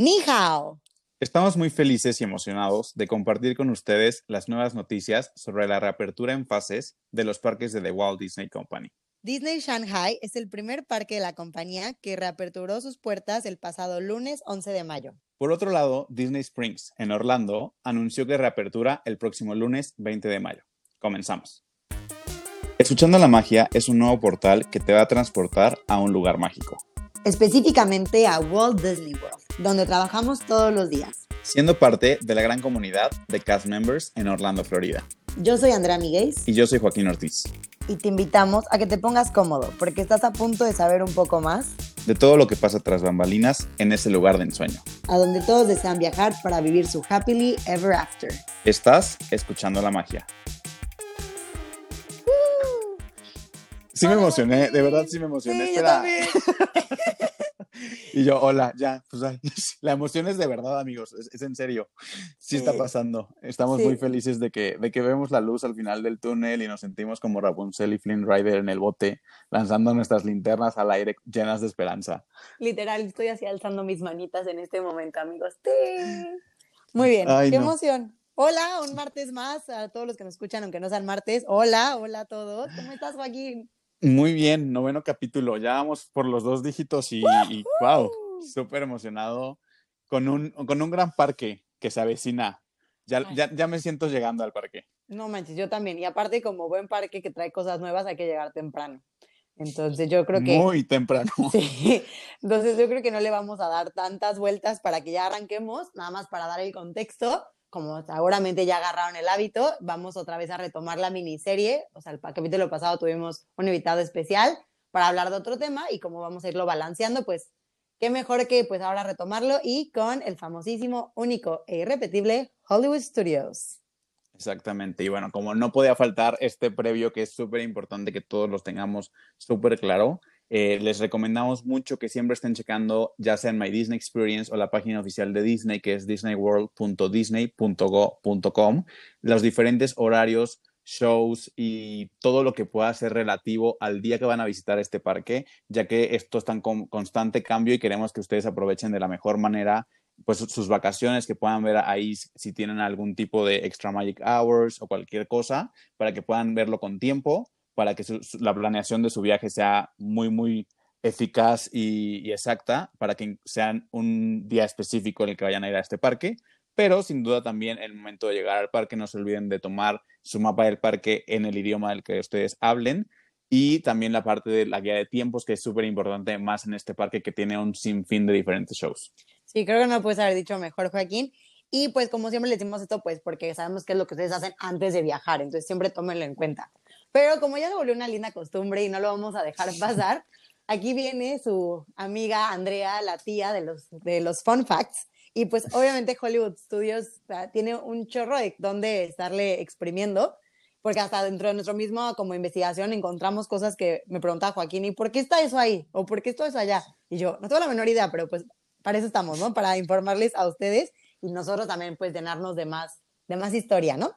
Ni hao. Estamos muy felices y emocionados de compartir con ustedes las nuevas noticias sobre la reapertura en fases de los parques de The Walt Disney Company. Disney Shanghai es el primer parque de la compañía que reaperturó sus puertas el pasado lunes 11 de mayo. Por otro lado, Disney Springs, en Orlando, anunció que reapertura el próximo lunes 20 de mayo. Comenzamos. Escuchando la magia es un nuevo portal que te va a transportar a un lugar mágico. Específicamente a Walt Disney World, donde trabajamos todos los días. Siendo parte de la gran comunidad de cast members en Orlando, Florida. Yo soy Andrea Miguel. Y yo soy Joaquín Ortiz. Y te invitamos a que te pongas cómodo, porque estás a punto de saber un poco más de todo lo que pasa tras bambalinas en ese lugar de ensueño. A donde todos desean viajar para vivir su happily ever after. Estás escuchando la magia. Sí me emocioné, de verdad sí me emocioné. Sí, yo también. y yo, hola, ya, pues ay, la emoción es de verdad, amigos, es, en serio. Sí, está pasando. Estamos muy felices de que, de que vemos la luz al final del túnel y nos sentimos como Rapunzel y Flynn Rider en el bote, lanzando nuestras linternas al aire llenas de esperanza. Literal, estoy así alzando mis manitas en este momento, amigos. Muy bien, qué emoción. Hola, un martes más a todos los que nos escuchan, aunque no sean martes. Hola, hola a todos. ¿Cómo estás, Joaquín? Muy bien, noveno capítulo. Ya vamos por los dos dígitos y, wow, súper emocionado con un, con un gran parque que se avecina. Ya, ya, ya, me siento llegando al parque. No manches, yo también. Y aparte, como buen parque que trae cosas nuevas, hay que llegar temprano. Entonces yo creo que... Muy temprano. Sí. Entonces yo creo que no le vamos a dar tantas vueltas para que ya arranquemos, nada más para dar el contexto como seguramente ya agarraron el hábito, vamos otra vez a retomar la miniserie. O sea, el capítulo pasado tuvimos un invitado especial para hablar de otro tema y como vamos a irlo balanceando, pues qué mejor que pues ahora retomarlo y con el famosísimo, único e irrepetible Hollywood Studios. Exactamente. Y bueno, como no podía faltar este previo que es súper importante que todos los tengamos súper claro, eh, les recomendamos mucho que siempre estén checando ya sea en My Disney Experience o la página oficial de Disney, que es disneyworld.disney.go.com, los diferentes horarios, shows y todo lo que pueda ser relativo al día que van a visitar este parque, ya que esto está en constante cambio y queremos que ustedes aprovechen de la mejor manera pues sus vacaciones, que puedan ver ahí si tienen algún tipo de extra magic hours o cualquier cosa, para que puedan verlo con tiempo para que la planeación de su viaje sea muy, muy eficaz y, exacta, para que sean un día específico en el que vayan a ir a este parque. Pero sin duda también el momento de llegar al parque, no se olviden de tomar su mapa del parque en el idioma del que ustedes hablen y también la parte de la guía de tiempos, que es súper importante más en este parque que tiene un sinfín de diferentes shows. Sí, creo que no puedes haber dicho mejor, Joaquín. Y pues como siempre le decimos esto, pues porque sabemos que es lo que ustedes hacen antes de viajar, entonces siempre tómenlo en cuenta. Pero como ya se volvió una linda costumbre y no lo vamos a dejar pasar, aquí viene su amiga Andrea, la tía de los, de los fun facts. Y pues obviamente Hollywood Studios tiene un chorro de donde estarle exprimiendo, porque hasta dentro de nuestro mismo como investigación encontramos cosas que me preguntaba Joaquín, ¿y por qué está eso ahí? ¿O por qué está eso allá? Y yo, no tengo la menor idea, pero pues para eso estamos, ¿no? Para informarles a ustedes y nosotros también pues llenarnos de más, de más historia, ¿no?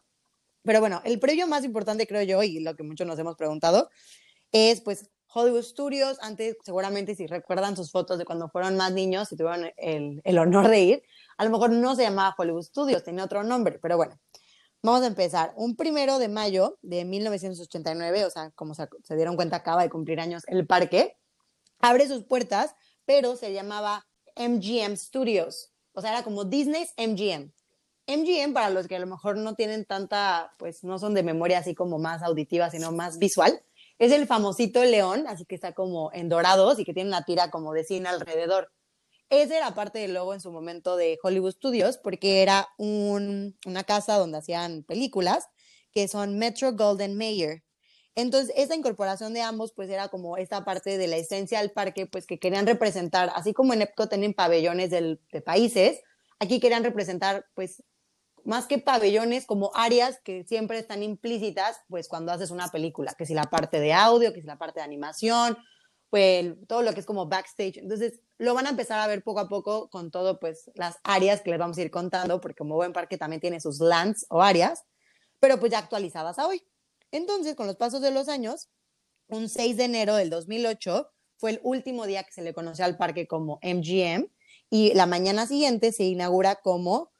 Pero bueno, el previo más importante, creo yo, y lo que muchos nos hemos preguntado, es pues Hollywood Studios. Antes, seguramente, si recuerdan sus fotos de cuando fueron más niños y tuvieron el, el honor de ir, a lo mejor no se llamaba Hollywood Studios, tenía otro nombre, pero bueno. Vamos a empezar. Un primero de mayo de 1989, o sea, como se, se dieron cuenta, acaba de cumplir años el parque, abre sus puertas, pero se llamaba MGM Studios. O sea, era como Disney's MGM. MGM, para los que a lo mejor no tienen tanta, pues no son de memoria así como más auditiva, sino más visual, es el famosito león, así que está como en dorados y que tiene una tira como de cine alrededor. Ese era parte del logo en su momento de Hollywood Studios, porque era una casa donde hacían películas, que son Metro Golden Mayer. Entonces, esa incorporación de ambos, pues era como esta parte de la esencia del parque, pues que querían representar, así como en Epcot tienen pabellones de países, aquí querían representar, pues, más que pabellones, como áreas que siempre están implícitas, pues cuando haces una película, que si la parte de audio, que si la parte de animación, pues todo lo que es como backstage. Entonces, lo van a empezar a ver poco a poco con todo, pues las áreas que les vamos a ir contando, porque como buen parque también tiene sus lands o áreas, pero pues ya actualizadas a hoy. Entonces, con los pasos de los años, un 6 de enero del 2008 fue el último día que se le conoció al parque como MGM y la mañana siguiente se inaugura como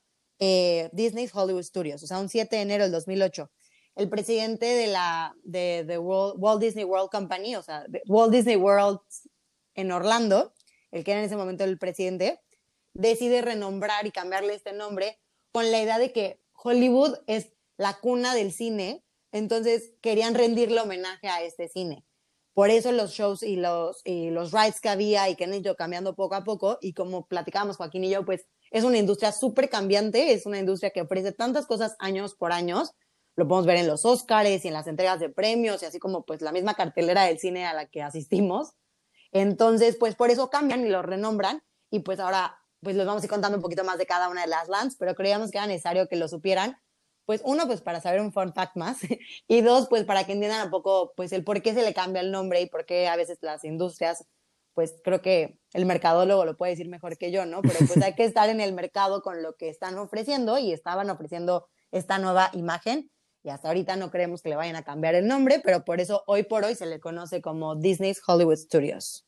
eh, Disney's Hollywood Studios, o sea, un 7 de enero del 2008. El presidente de la de, Walt Disney World Company, o sea, Walt Disney World en Orlando, el que era en ese momento el presidente, decide renombrar y cambiarle este nombre con la idea de que Hollywood es la cuna del cine, entonces querían rendirle homenaje a este cine. Por eso los shows y los, y los rides que había y que han ido cambiando poco a poco, y como platicábamos Joaquín y yo, pues es una industria súper cambiante, es una industria que ofrece tantas cosas años por años, lo podemos ver en los Oscars y en las entregas de premios, y así como pues la misma cartelera del cine a la que asistimos. Entonces, pues por eso cambian y lo renombran, y pues ahora pues les vamos a ir contando un poquito más de cada una de las lands, pero creíamos que era necesario que lo supieran, pues uno, pues para saber un fun fact más, y dos, pues para que entiendan un poco, pues el por qué se le cambia el nombre y por qué a veces las industrias, pues creo que el mercadólogo lo puede decir mejor que yo, ¿no? Pero pues hay que estar en el mercado con lo que están ofreciendo y estaban ofreciendo esta nueva imagen y hasta ahorita no creemos que le vayan a cambiar el nombre, pero por eso hoy por hoy se le conoce como Disney's Hollywood Studios.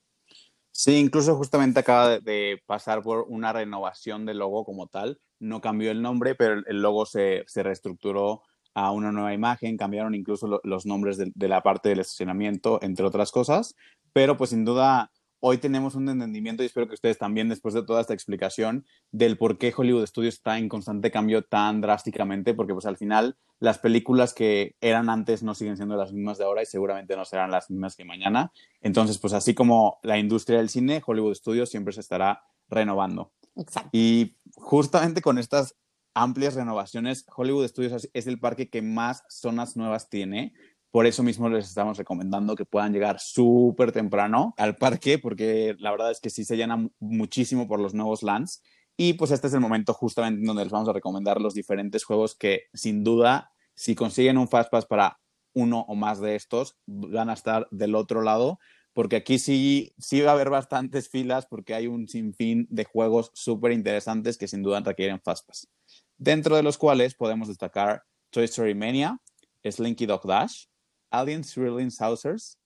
Sí, incluso justamente acaba de, pasar por una renovación del logo como tal. No cambió el nombre, pero el logo se, reestructuró a una nueva imagen, cambiaron incluso los nombres de, la parte del estacionamiento, entre otras cosas. Pero pues sin duda hoy tenemos un entendimiento y espero que ustedes también, después de toda esta explicación, del por qué Hollywood Studios está en constante cambio tan drásticamente, porque pues al final las películas que eran antes no siguen siendo las mismas de ahora y seguramente no serán las mismas que mañana. Entonces, pues así como la industria del cine, Hollywood Studios siempre se estará renovando. Exacto. Y justamente con estas amplias renovaciones, Hollywood Studios es el parque que más zonas nuevas tiene. Por eso mismo les estamos recomendando que puedan llegar súper temprano al parque, porque la verdad es que sí se llena muchísimo por los nuevos lands. Y pues este es el momento justamente donde les vamos a recomendar los diferentes juegos que sin duda, si consiguen un Fast Pass para uno o más de estos, van a estar del otro lado, porque aquí sí, sí va a haber bastantes filas porque hay un sinfín de juegos súper interesantes que sin duda requieren Fast Pass. Dentro de los cuales podemos destacar Toy Story Mania, Slinky Dog Dash, Alien Thrilling Saucers,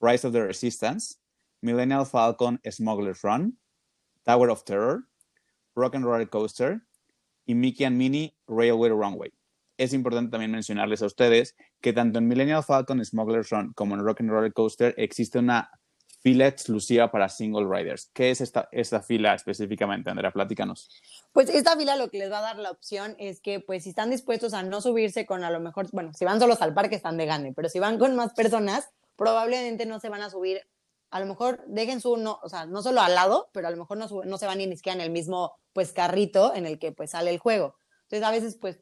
Rise of the Resistance, Millennial Falcon Smuggler's Run, Tower of Terror, Rock and Roller Coaster y Mickey and Minnie Railway Runway. Es importante también mencionarles a ustedes que tanto en Millennial Falcon Smuggler's Run como en Rock and Roller Coaster existe una fila exclusiva para single riders. ¿Qué es esta, fila específicamente, Andrea? Platícanos. Pues esta fila lo que les va a dar la opción es que, pues, si están dispuestos a no subirse con a lo mejor, bueno, si van solos al parque están de gane, pero si van con más personas, probablemente no se van a subir. A lo mejor dejen su, no, o sea, no solo al lado, pero a lo mejor no, se van ni siquiera en el mismo, pues, carrito en el que, pues, sale el juego. Entonces, a veces, pues,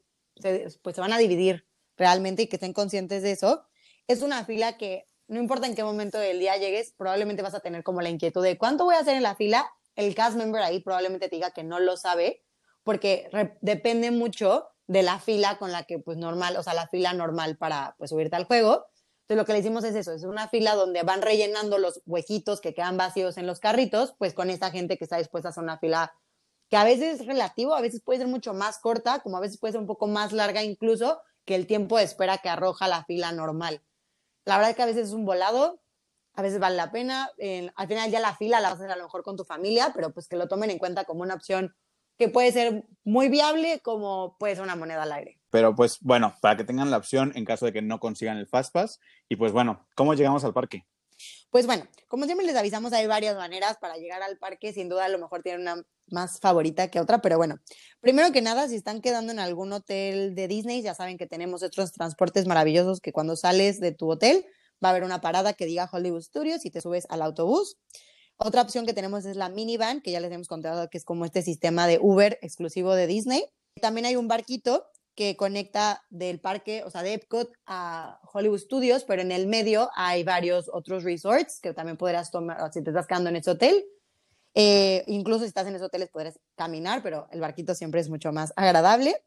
pues, se van a dividir realmente y que estén conscientes de eso. Es una fila que no importa en qué momento del día llegues, probablemente vas a tener como la inquietud de cuánto voy a hacer en la fila. El cast member ahí probablemente te diga que no lo sabe, porque depende mucho de la fila con la que, pues, normal, o sea, la fila normal para, pues, subirte al juego. Entonces, lo que le hicimos es eso, es una fila donde van rellenando los huequitos que quedan vacíos en los carritos, pues, con esta gente que está dispuesta a hacer una fila que a veces es relativo, a veces puede ser mucho más corta, como a veces puede ser un poco más larga incluso que el tiempo de espera que arroja la fila normal. La verdad es que a veces es un volado, a veces vale la pena. al final ya la fila la vas a hacer a lo mejor con tu familia, pero pues que lo tomen en cuenta como una opción que puede ser muy viable como puede ser una moneda al aire. Pero pues bueno, para que tengan la opción en caso de que no consigan el Fastpass. Y pues bueno, ¿cómo llegamos al parque? Pues bueno, como siempre les avisamos, hay varias maneras para llegar al parque. Sin duda, a lo mejor tienen una más favorita que otra, pero bueno, primero que nada, si están quedando en algún hotel de Disney, ya saben que tenemos otros transportes maravillosos que cuando sales de tu hotel va a haber una parada que diga Hollywood Studios y te subes al autobús. Otra opción que tenemos es la minivan, que ya les hemos contado que es como este sistema de Uber exclusivo de Disney. También hay un barquito que conecta del parque, o sea, de Epcot a Hollywood Studios, pero en el medio hay varios otros resorts que también podrás tomar si te estás quedando en ese hotel. Eh, incluso si estás en esos hoteles podrás caminar, pero el barquito siempre es mucho más agradable.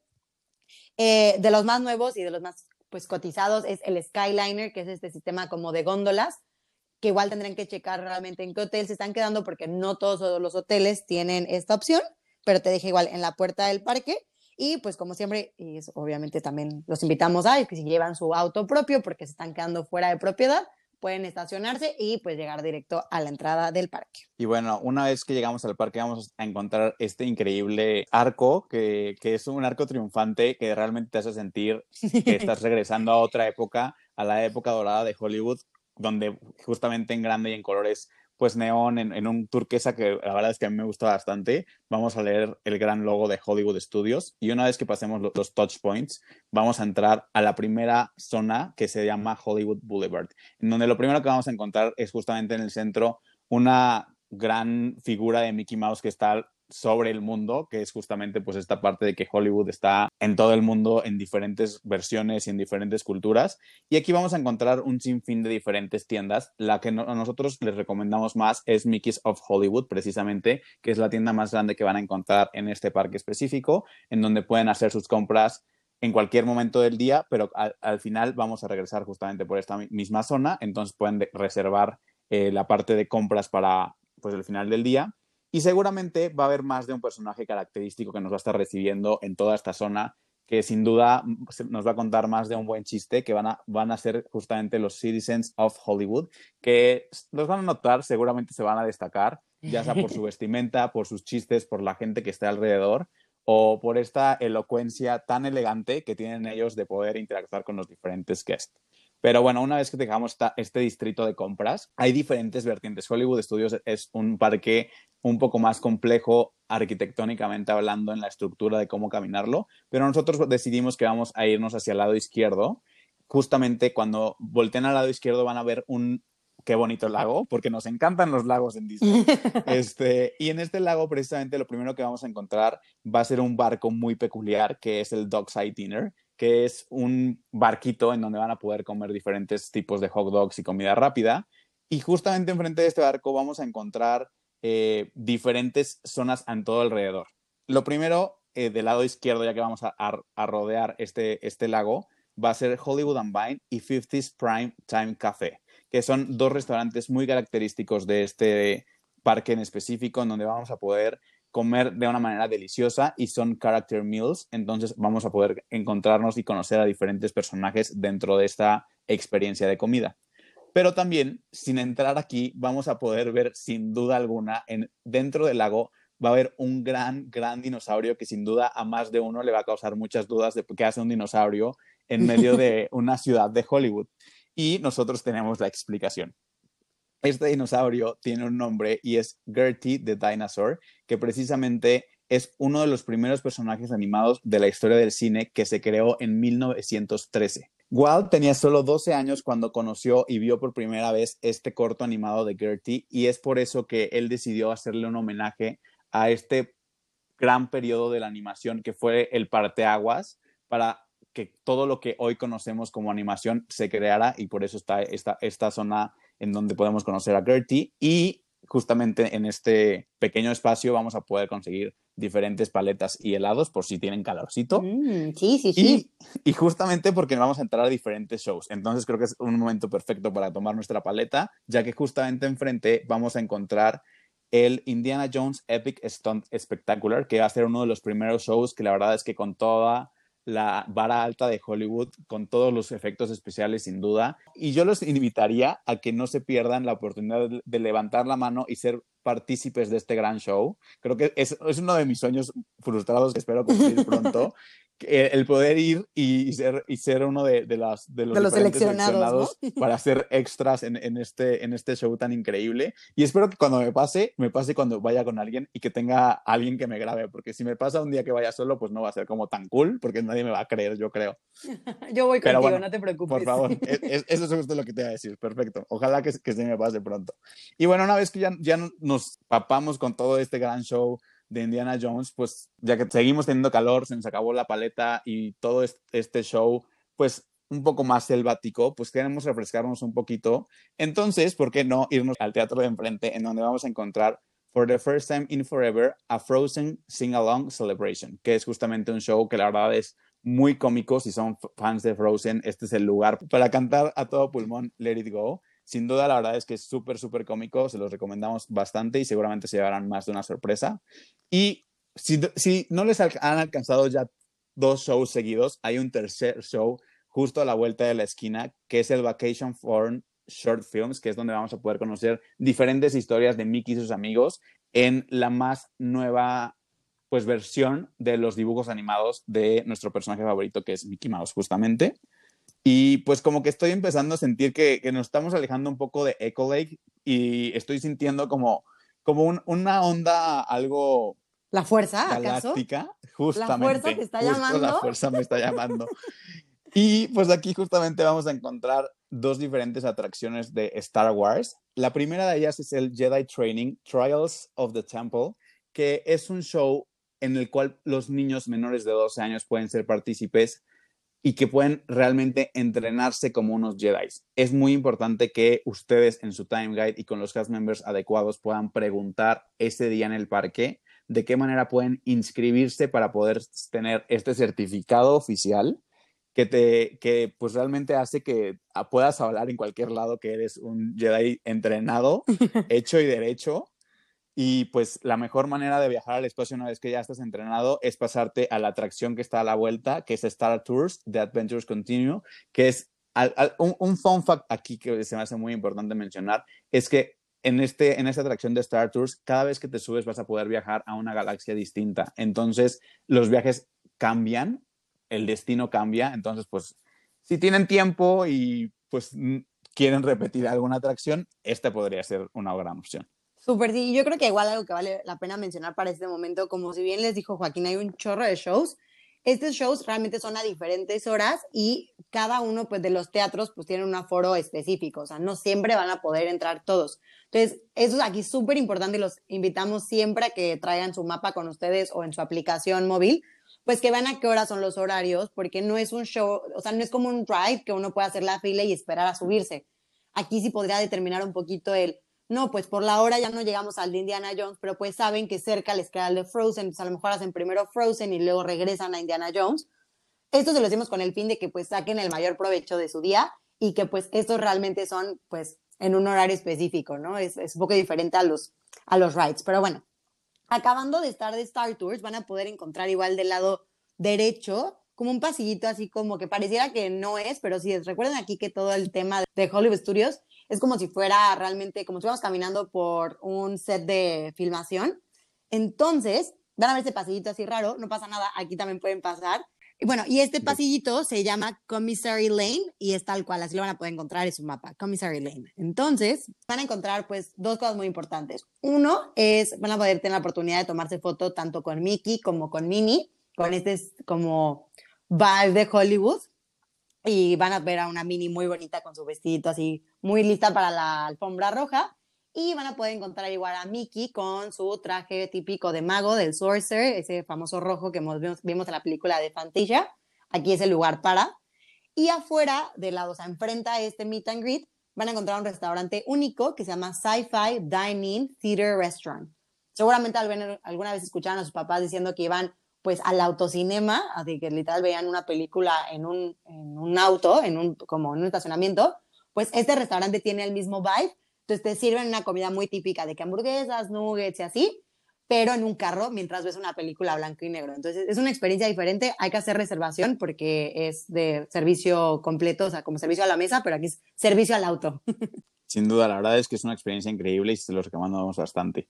Eh, de los más nuevos y de los más pues cotizados es el Skyliner, que es este sistema como de góndolas, que igual tendrán que checar realmente en qué hotel se están quedando porque no todos los hoteles tienen esta opción, pero te deja igual en la puerta del parque. Y pues como siempre, y obviamente también los invitamos a que si llevan su auto propio porque se están quedando fuera de propiedad, pueden estacionarse y pues llegar directo a la entrada del parque. Y bueno, una vez que llegamos al parque vamos a encontrar este increíble arco, que, que es un arco triunfante que realmente te hace sentir que estás regresando a otra época, a la época dorada de Hollywood, donde justamente en grande y en colores pues neón en, un turquesa que la verdad es que a mí me gusta bastante. Vamos a leer el gran logo de Hollywood Studios y una vez que pasemos los, los, touch points, vamos a entrar a la primera zona que se llama Hollywood Boulevard, en donde lo primero que vamos a encontrar es justamente en el centro una gran figura de Mickey Mouse que está sobre el mundo, que es justamente pues esta parte de que Hollywood está en todo el mundo en diferentes versiones y en diferentes culturas. Y aquí vamos a encontrar un sinfín de diferentes tiendas. La que a nosotros les recomendamos más es Mickey's of Hollywood, precisamente, que es la tienda más grande que van a encontrar en este parque específico, en donde pueden hacer sus compras en cualquier momento del día, pero al, final vamos a regresar justamente por esta misma zona, entonces pueden reservar eh, la parte de compras para pues el final del día y seguramente va a haber más de un personaje característico que nos va a estar recibiendo en toda esta zona, que sin duda mm, nos va a contar más de un buen chiste, que van a, van a ser justamente los Citizens of Hollywood, que los van a notar, seguramente se van a destacar, ya sea por su vestimenta, por sus chistes, por la gente que está alrededor o por esta elocuencia tan elegante que tienen ellos de poder interactuar con los diferentes guests. Pero bueno, una vez que dejamos este distrito de compras, hay diferentes vertientes. Hollywood Studios es un parque un poco más complejo arquitectónicamente hablando en la estructura de cómo caminarlo, pero nosotros decidimos que vamos a irnos hacia el lado izquierdo. Justamente cuando volteen al lado izquierdo van a ver un qué bonito lago, porque nos encantan los lagos en Disney. Este, y en este lago, precisamente, lo primero que vamos a encontrar va a ser un barco muy peculiar, que es el Dockside Dinner, que es un barquito en donde van a poder comer diferentes tipos de hot dogs y comida rápida. Y justamente enfrente de este barco vamos a encontrar eh, diferentes zonas en todo alrededor. Lo primero, eh, del lado izquierdo, ya que vamos a, rodear este, este lago, va a ser Hollywood and Vine y 50s Prime Time Café, que son dos restaurantes muy característicos de este parque en específico, en donde vamos a poder comer de una manera deliciosa y son character meals, entonces vamos a poder encontrarnos y conocer a diferentes personajes dentro de esta experiencia de comida. Pero también, sin entrar aquí, vamos a poder ver sin duda alguna, en, dentro del lago va a haber un gran, gran dinosaurio que sin duda a más de uno le va a causar muchas dudas de qué hace un dinosaurio en medio de una ciudad de Hollywood. Y nosotros tenemos la explicación. Este dinosaurio tiene un nombre y es Gertie the Dinosaur, que precisamente es uno de los primeros personajes animados de la historia del cine que se creó en 1913. Walt tenía solo 12 años cuando conoció y vio por primera vez este corto animado de Gertie y es por eso que él decidió hacerle un homenaje a este gran periodo de la animación que fue el parteaguas para que todo lo que hoy conocemos como animación se creara y por eso está esta, esta zona en donde podemos conocer a Gertie y justamente en este pequeño espacio vamos a poder conseguir diferentes paletas y helados por si tienen calorcito. Mm, sí, sí, sí. Y, justamente porque vamos a entrar a diferentes shows. Entonces creo que es un momento perfecto para tomar nuestra paleta, ya que justamente enfrente vamos a encontrar el Indiana Jones Epic Stunt Spectacular, que va a ser uno de los primeros shows que la verdad es que con toda la vara alta de Hollywood con todos los efectos especiales sin duda. Y yo los invitaría a que no se pierdan la oportunidad de levantar la mano y ser partícipes de este gran show. Creo que es, es uno de mis sueños frustrados que espero cumplir pronto el poder ir y ser, y ser uno de, de, las, de los, seleccionados, para hacer extras en, en, este, en este show tan increíble. Y espero que cuando me pase, me pase cuando vaya con alguien y que tenga alguien que me grabe, porque si me pasa un día que vaya solo, pues no va a ser como tan cool, porque nadie me va a creer, yo creo. yo voy contigo, no te preocupes. Por favor, eso es justo lo que te iba a decir, perfecto. Ojalá que, que se me pase pronto. Y bueno, una vez que ya, ya nos papamos con todo este gran show, de Indiana Jones, pues ya que seguimos teniendo calor, se nos acabó la paleta y todo este show, pues un poco más selvático, pues queremos refrescarnos un poquito. Entonces, ¿por qué no irnos al teatro de enfrente, en donde vamos a encontrar For the First Time in Forever, a Frozen Sing Along Celebration, que es justamente un show que la verdad es muy cómico. Si son fans de Frozen, este es el lugar para cantar a todo pulmón Let It Go. Sin duda, la verdad es que es súper, súper cómico, se los recomendamos bastante y seguramente se llevarán más de una sorpresa. Y si, no les han alcanzado ya dos shows seguidos, hay un tercer show justo a la vuelta de la esquina, que es el Vacation Fun, Short Films, que es donde vamos a poder conocer diferentes historias de Mickey y sus amigos en la más nueva pues versión de los dibujos animados de nuestro personaje favorito que es Mickey Mouse justamente. Y pues como que estoy empezando a sentir que, nos estamos alejando un poco de Echo Lake y estoy sintiendo como, como una onda algo... ¿La fuerza, galáctica, justamente. La fuerza te está llamando. La fuerza me está llamando. y pues aquí justamente vamos a encontrar dos diferentes atracciones de Star Wars. La primera de ellas es el Jedi Training Trials of the Temple, que es un show en el cual los niños menores de 12 años pueden ser partícipes y que pueden realmente entrenarse como unos Jedi. Es muy importante que ustedes en su time guide y con los cast members adecuados puedan preguntar ese día en el parque de qué manera pueden inscribirse para poder tener este certificado oficial que te que pues realmente hace que puedas hablar en cualquier lado que eres un Jedi entrenado, hecho y derecho y pues la mejor manera de viajar al espacio una vez que ya estás entrenado es pasarte a la atracción que está a la vuelta, que es Star Tours, The Adventures Continue, que es un, fun fact aquí que se me hace muy importante mencionar, es que en, este, en esta atracción de Star Tours, cada vez que te subes vas a poder viajar a una galaxia distinta. Entonces, los viajes cambian, el destino cambia. Entonces, pues, si tienen tiempo y pues quieren repetir alguna atracción, esta podría ser una gran opción. Súper, sí. Yo creo que igual algo que vale la pena mencionar para este momento, como si bien les dijo Joaquín, hay un chorro de shows. Estos shows realmente son a diferentes horas y cada uno pues, de los teatros pues tiene un aforo específico, o sea, no siempre van a poder entrar todos. Entonces, eso es aquí súper importante y los invitamos siempre a que traigan su mapa con ustedes o en su aplicación móvil, pues que vean a qué horas son los horarios, porque no es un show, o sea, no es como un ride que uno puede hacer la fila y esperar a subirse. Aquí sí podría determinar un poquito el no, pues por la hora ya no llegamos al de Indiana Jones, pero pues saben que cerca les queda el de Frozen, pues a lo mejor hacen primero Frozen y luego regresan a Indiana Jones. Esto se lo decimos con el fin de que pues saquen el mayor provecho de su día y que pues estos realmente son pues en un horario específico, ¿no? Es, es un poco diferente a los, a los rides, pero bueno, acabando de estar de Star Tours van a poder encontrar igual del lado derecho como un pasillito así como que pareciera que no es, pero sí, recuerden aquí que todo el tema de Hollywood Studios es como si fuera realmente, como si fuéramos caminando por un set de filmación. Entonces, van a ver ese pasillito así raro, no pasa nada, aquí también pueden pasar. Y bueno, y este pasillito se llama Commissary Lane y es tal cual, así lo van a poder encontrar en su mapa, Commissary Lane. Entonces, van a encontrar pues dos cosas muy importantes. Uno es, van a poder tener la oportunidad de tomarse foto tanto con Mickey como con Minnie, con este como vibe de Hollywood y van a ver a una mini muy bonita con su vestidito así, muy lista para la alfombra roja. Y van a poder encontrar igual a Mickey con su traje típico de mago del Sorcerer, ese famoso rojo que vimos, vimos en la película de Fantasia. Aquí es el lugar para. Y afuera, de lado, o sea, enfrente a este meet and greet, van a encontrar un restaurante único que se llama Sci-Fi Dining Theater Restaurant. Seguramente alguna vez escucharon a sus papás diciendo que iban pues al autocinema, así que literal veían una película en un, en un auto, en un, como en un estacionamiento, pues este restaurante tiene el mismo vibe, entonces te sirven una comida muy típica de que hamburguesas, nuggets y así, pero en un carro mientras ves una película blanco y negro. Entonces es una experiencia diferente, hay que hacer reservación porque es de servicio completo, o sea, como servicio a la mesa, pero aquí es servicio al auto. Sin duda, la verdad es que es una experiencia increíble y se los recomendamos bastante.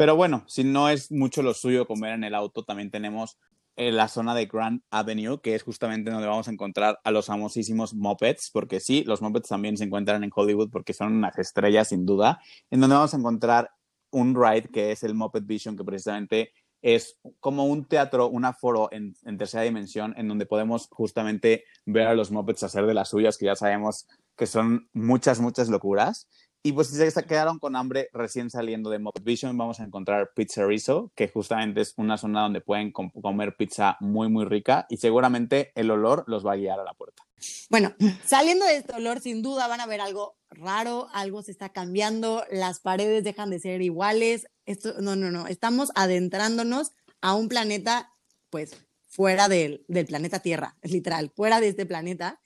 Pero bueno, si no es mucho lo suyo comer en el auto, también tenemos eh, la zona de Grand Avenue, que es justamente donde vamos a encontrar a los famosísimos Muppets, porque sí, los Muppets también se encuentran en Hollywood porque son unas estrellas sin duda, en donde vamos a encontrar un ride que es el Muppet Vision, que precisamente es como un teatro, un aforo en, en, tercera dimensión, en donde podemos justamente ver a los Muppets hacer de las suyas, que ya sabemos que son muchas, muchas locuras. Y pues si se quedaron con hambre recién saliendo de Muppet Vision, vamos a encontrar Pizza Rizzo, que justamente es una zona donde pueden comer pizza muy, muy rica y seguramente el olor los va a guiar a la puerta. Bueno, saliendo de este olor, sin duda van a ver algo raro, algo se está cambiando, las paredes dejan de ser iguales. Esto, no, no, no, estamos adentrándonos a un planeta, pues, fuera del, del planeta Tierra, literal, fuera de este planeta.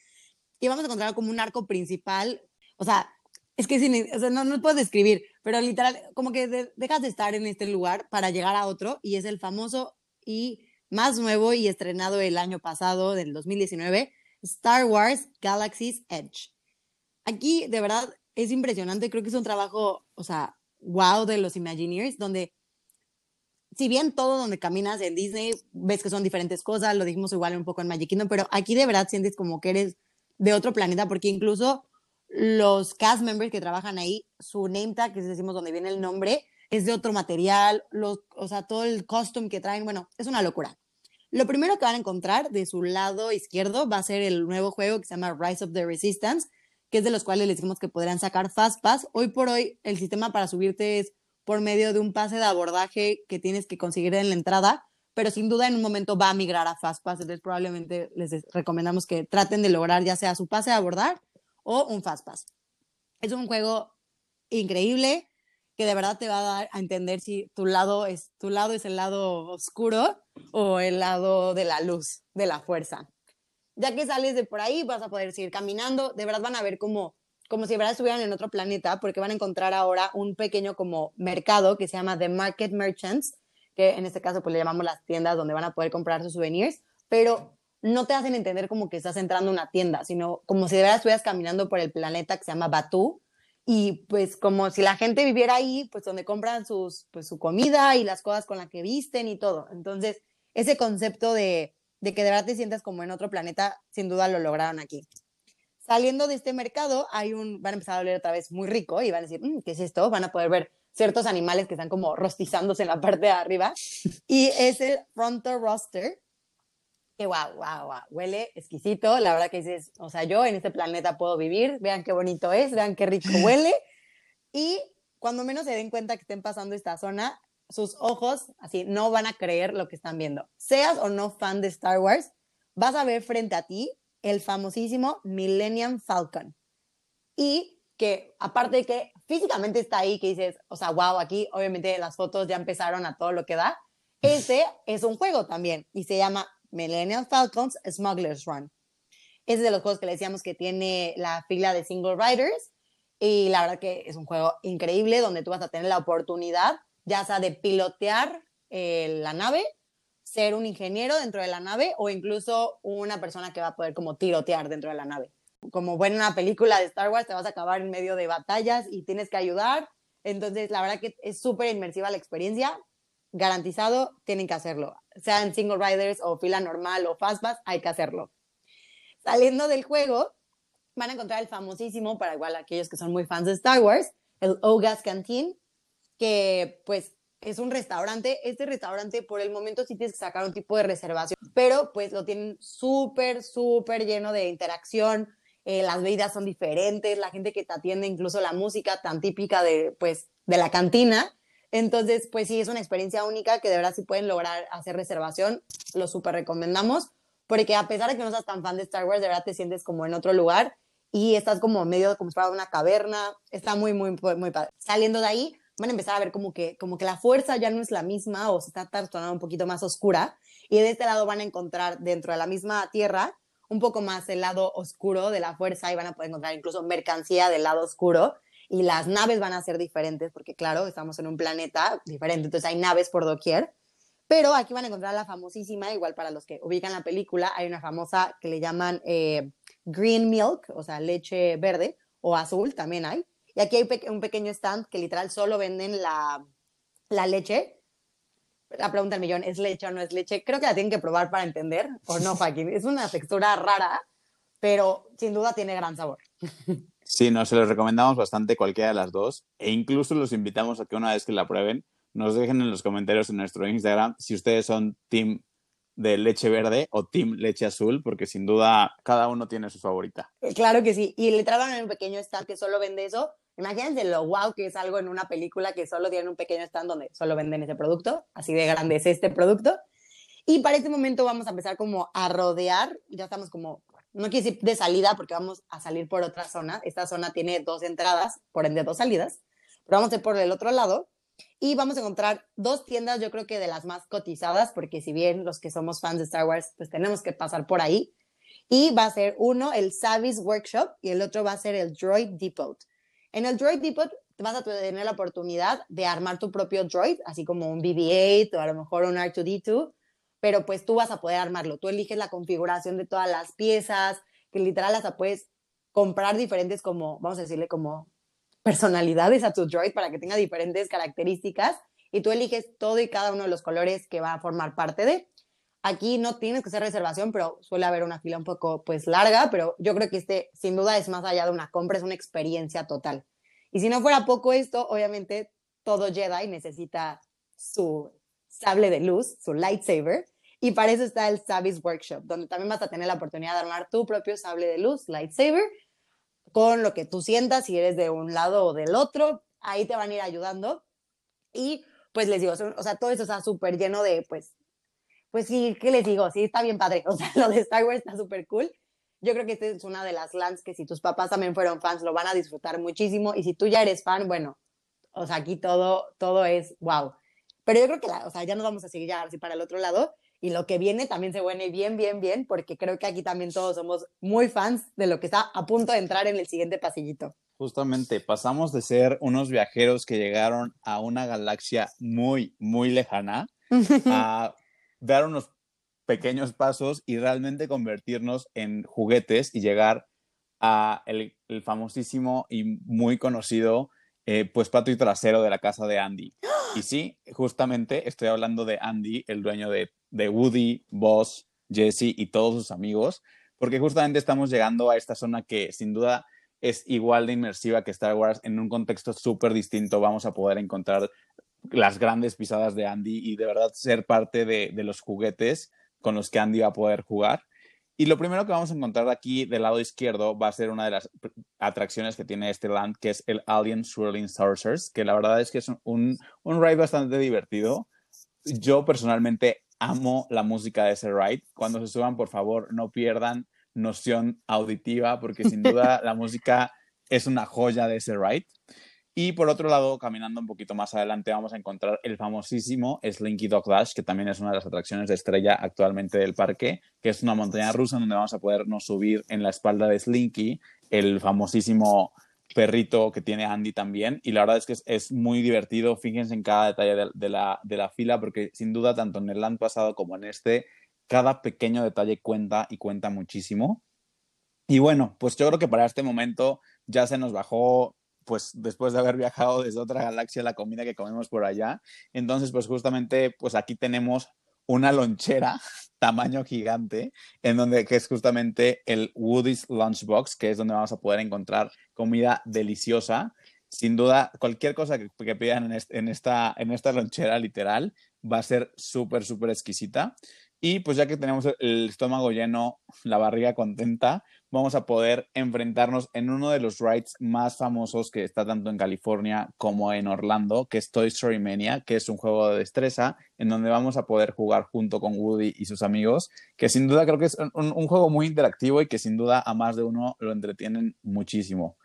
Y vamos a encontrar como un arco principal, o sea, es que o sea, no, no puedo describir, pero literal, como que dejas de estar en este lugar para llegar a otro y es el famoso y más nuevo y estrenado el año pasado, del 2019, Star Wars Galaxy's Edge. Aquí, de verdad, es impresionante, creo que es un trabajo, o sea, wow de los Imagineers, donde si bien todo donde caminas en Disney ves que son diferentes cosas, lo dijimos igual un poco en Magic pero aquí de verdad sientes como que eres de otro planeta, porque incluso los cast members que trabajan ahí, su name tag, que decimos donde viene el nombre, es de otro material, los, o sea, todo el costume que traen, bueno, es una locura. Lo primero que van a encontrar de su lado izquierdo va a ser el nuevo juego que se llama Rise of the Resistance, que es de los cuales les decimos que podrían sacar Fast Pass. Hoy por hoy el sistema para subirte es por medio de un pase de abordaje que tienes que conseguir en la entrada, pero sin duda en un momento va a migrar a Fast Pass, entonces probablemente les recomendamos que traten de lograr ya sea su pase de abordar o un Fast Pass. Es un juego increíble que de verdad te va a dar a entender si tu lado es, tu lado es el lado oscuro o el lado de la luz, de la fuerza. Ya que sales de por ahí, vas a poder seguir caminando, de verdad van a ver como, como si de verdad estuvieran en otro planeta, porque van a encontrar ahora un pequeño como mercado que se llama The Market Merchants, que en este caso pues le llamamos las tiendas donde van a poder comprar sus souvenirs, pero no te hacen entender como que estás entrando a una tienda, sino como si de verdad estuvieras caminando por el planeta que se llama Batu, y pues como si la gente viviera ahí, pues donde compran sus, pues su comida y las cosas con las que visten y todo. Entonces, ese concepto de, de que de verdad te sientas como en otro planeta, sin duda lo lograron aquí. Saliendo de este mercado, hay un, van a empezar a oler otra vez muy rico y van a decir, mm, ¿qué es esto? Van a poder ver ciertos animales que están como rostizándose en la parte de arriba. Y es el Fronto Roster, que wow, wow, wow, huele exquisito. La verdad que dices, o sea, yo en este planeta puedo vivir, vean qué bonito es, vean qué rico huele. Y cuando menos se den cuenta que estén pasando esta zona, sus ojos así no van a creer lo que están viendo. Seas o no fan de Star Wars, vas a ver frente a ti el famosísimo Millennium Falcon. Y que aparte de que físicamente está ahí, que dices, o sea, wow, aquí obviamente las fotos ya empezaron a todo lo que da. Ese es un juego también y se llama Millennial Falcons Smuggler's Run. Es de los juegos que le decíamos que tiene la fila de single riders y la verdad que es un juego increíble donde tú vas a tener la oportunidad ya sea de pilotear eh, la nave, ser un ingeniero dentro de la nave o incluso una persona que va a poder como tirotear dentro de la nave. Como buena película de Star Wars, te vas a acabar en medio de batallas y tienes que ayudar. Entonces, la verdad que es súper inmersiva la experiencia garantizado, tienen que hacerlo. Sean single riders o fila normal o fastpass, hay que hacerlo. Saliendo del juego, van a encontrar el famosísimo, para igual aquellos que son muy fans de Star Wars, el Ogas Canteen, que pues es un restaurante. Este restaurante por el momento sí tienes que sacar un tipo de reservación, pero pues lo tienen súper, súper lleno de interacción. Eh, las bebidas son diferentes, la gente que te atiende, incluso la música tan típica de, pues, de la cantina, entonces, pues sí, es una experiencia única que de verdad si pueden lograr hacer reservación, lo súper recomendamos, porque a pesar de que no seas tan fan de Star Wars, de verdad te sientes como en otro lugar y estás como medio como si una caverna, está muy, muy, muy padre. Saliendo de ahí, van a empezar a ver como que, como que la fuerza ya no es la misma o se está tornando un poquito más oscura y de este lado van a encontrar dentro de la misma tierra un poco más el lado oscuro de la fuerza y van a poder encontrar incluso mercancía del lado oscuro y las naves van a ser diferentes porque, claro, estamos en un planeta diferente, entonces hay naves por doquier. Pero aquí van a encontrar la famosísima, igual para los que ubican la película, hay una famosa que le llaman eh, green milk, o sea, leche verde o azul, también hay. Y aquí hay un pequeño stand que literal solo venden la, la leche. La pregunta del millón, ¿es leche o no es leche? Creo que la tienen que probar para entender, o no, Joaquín. Es una textura rara, pero sin duda tiene gran sabor. Sí, nos se los recomendamos bastante cualquiera de las dos e incluso los invitamos a que una vez que la prueben nos dejen en los comentarios en nuestro Instagram si ustedes son team de leche verde o team leche azul, porque sin duda cada uno tiene su favorita. Eh, claro que sí, y le traban en un pequeño stand que solo vende eso. Imagínense lo wow que es algo en una película que solo tiene un pequeño stand donde solo venden ese producto, así de grande es este producto. Y para este momento vamos a empezar como a rodear, ya estamos como no quiero decir de salida porque vamos a salir por otra zona. Esta zona tiene dos entradas, por ende dos salidas, pero vamos a ir por el otro lado y vamos a encontrar dos tiendas, yo creo que de las más cotizadas, porque si bien los que somos fans de Star Wars, pues tenemos que pasar por ahí. Y va a ser uno, el Savis Workshop, y el otro va a ser el Droid Depot. En el Droid Depot vas a tener la oportunidad de armar tu propio droid, así como un BB-8 o a lo mejor un R2D2, pero pues tú vas a poder armarlo. Tú eliges la configuración de todas las piezas, que literal hasta puedes comprar diferentes como, vamos a decirle, como personalidades a tu droid para que tenga diferentes características y tú eliges todo y cada uno de los colores que va a formar parte de. Aquí no tienes que hacer reservación, pero suele haber una fila un poco pues larga, pero yo creo que este sin duda es más allá de una compra, es una experiencia total. Y si no fuera poco esto, obviamente todo Jedi necesita su sable de luz, su lightsaber, y para eso está el Sabis Workshop, donde también vas a tener la oportunidad de armar tu propio sable de luz, lightsaber, con lo que tú sientas, si eres de un lado o del otro, ahí te van a ir ayudando. Y pues les digo, o sea, todo eso está súper lleno de, pues, pues sí, ¿qué les digo? Sí, está bien padre. O sea, lo de Star Wars está súper cool. Yo creo que esta es una de las lands que si tus papás también fueron fans, lo van a disfrutar muchísimo. Y si tú ya eres fan, bueno, o sea, aquí todo, todo es wow. Pero yo creo que, o sea, ya nos vamos a seguir ya así para el otro lado. Y lo que viene también se viene bien, bien, bien, porque creo que aquí también todos somos muy fans de lo que está a punto de entrar en el siguiente pasillito. Justamente, pasamos de ser unos viajeros que llegaron a una galaxia muy, muy lejana a dar unos pequeños pasos y realmente convertirnos en juguetes y llegar a el, famosísimo y muy conocido eh, pues patio trasero de la casa de Andy. Y sí, justamente estoy hablando de Andy, el dueño de, de Woody, Boss, Jesse y todos sus amigos, porque justamente estamos llegando a esta zona que sin duda es igual de inmersiva que Star Wars en un contexto súper distinto. Vamos a poder encontrar las grandes pisadas de Andy y de verdad ser parte de, los juguetes con los que Andy va a poder jugar. Y lo primero que vamos a encontrar aquí del lado izquierdo va a ser una de las atracciones que tiene este land, que es el Alien Swirling Saucers, que la verdad es que es un, un ride bastante divertido. Yo personalmente amo la música de ese ride. Cuando se suban, por favor, no pierdan noción auditiva, porque sin duda la música es una joya de ese ride. Y por otro lado, caminando un poquito más adelante, vamos a encontrar el famosísimo Slinky Dog Dash, que también es una de las atracciones de estrella actualmente del parque, que es una montaña rusa donde vamos a podernos subir en la espalda de Slinky, el famosísimo perrito que tiene Andy también. Y la verdad es que es, muy divertido. Fíjense en cada detalle de, la, de la fila, porque sin duda, tanto en el land pasado como en este, cada pequeño detalle cuenta y cuenta muchísimo. Y bueno, pues yo creo que para este momento ya se nos bajó, pues después de haber viajado desde otra galaxia, la comida que comemos por allá. Entonces, pues justamente, pues aquí tenemos una lonchera tamaño gigante, en donde que es justamente el Woody's Lunchbox, que es donde vamos a poder encontrar comida deliciosa. Sin duda, cualquier cosa que, pidan en, en, esta, en esta lonchera literal va a ser súper, súper exquisita. Y pues ya que tenemos el estómago lleno, la barriga contenta, vamos a poder enfrentarnos en uno de los rides más famosos que está tanto en California como en Orlando, que es Toy Story Mania, que es un juego de destreza en donde vamos a poder jugar junto con Woody y sus amigos, que sin duda creo que es un, un juego muy interactivo y que sin duda a más de uno lo entretienen muchísimo.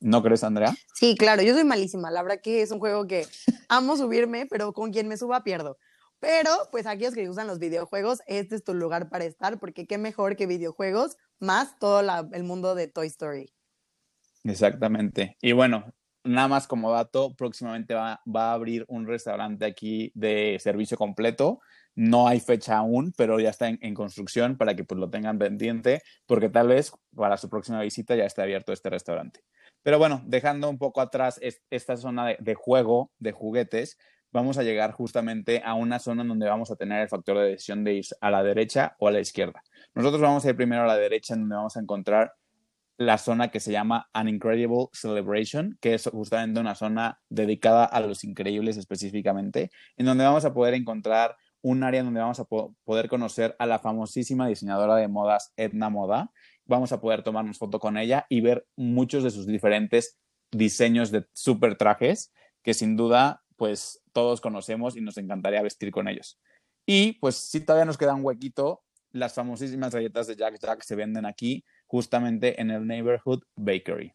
¿No crees, Andrea? Sí, claro, yo soy malísima. La verdad que es un juego que amo subirme, pero con quien me suba pierdo. Pero, pues aquellos que usan los videojuegos, este es tu lugar para estar, porque qué mejor que videojuegos, más todo el mundo de Toy Story. Exactamente. Y bueno, nada más como dato, próximamente va, a abrir un restaurante aquí de servicio completo. No hay fecha aún, pero ya está en, construcción para que pues lo tengan pendiente, porque tal vez para su próxima visita ya esté abierto este restaurante. Pero bueno, dejando un poco atrás esta zona de juego, de juguetes, vamos a llegar justamente a una zona donde vamos a tener el factor de decisión de ir a la derecha o a la izquierda. Nosotros vamos a ir primero a la derecha, donde vamos a encontrar la zona que se llama An Incredible Celebration, que es justamente una zona dedicada a los increíbles específicamente, en donde vamos a poder encontrar un área donde vamos a poder conocer a la famosísima diseñadora de modas Edna Moda. Vamos a poder tomarnos foto con ella y ver muchos de sus diferentes diseños de super trajes, que sin duda pues todos conocemos y nos encantaría vestir con ellos. Y pues si todavía nos queda un huequito, las famosísimas galletas de Jack Jack se venden aquí, justamente en el Neighborhood Bakery.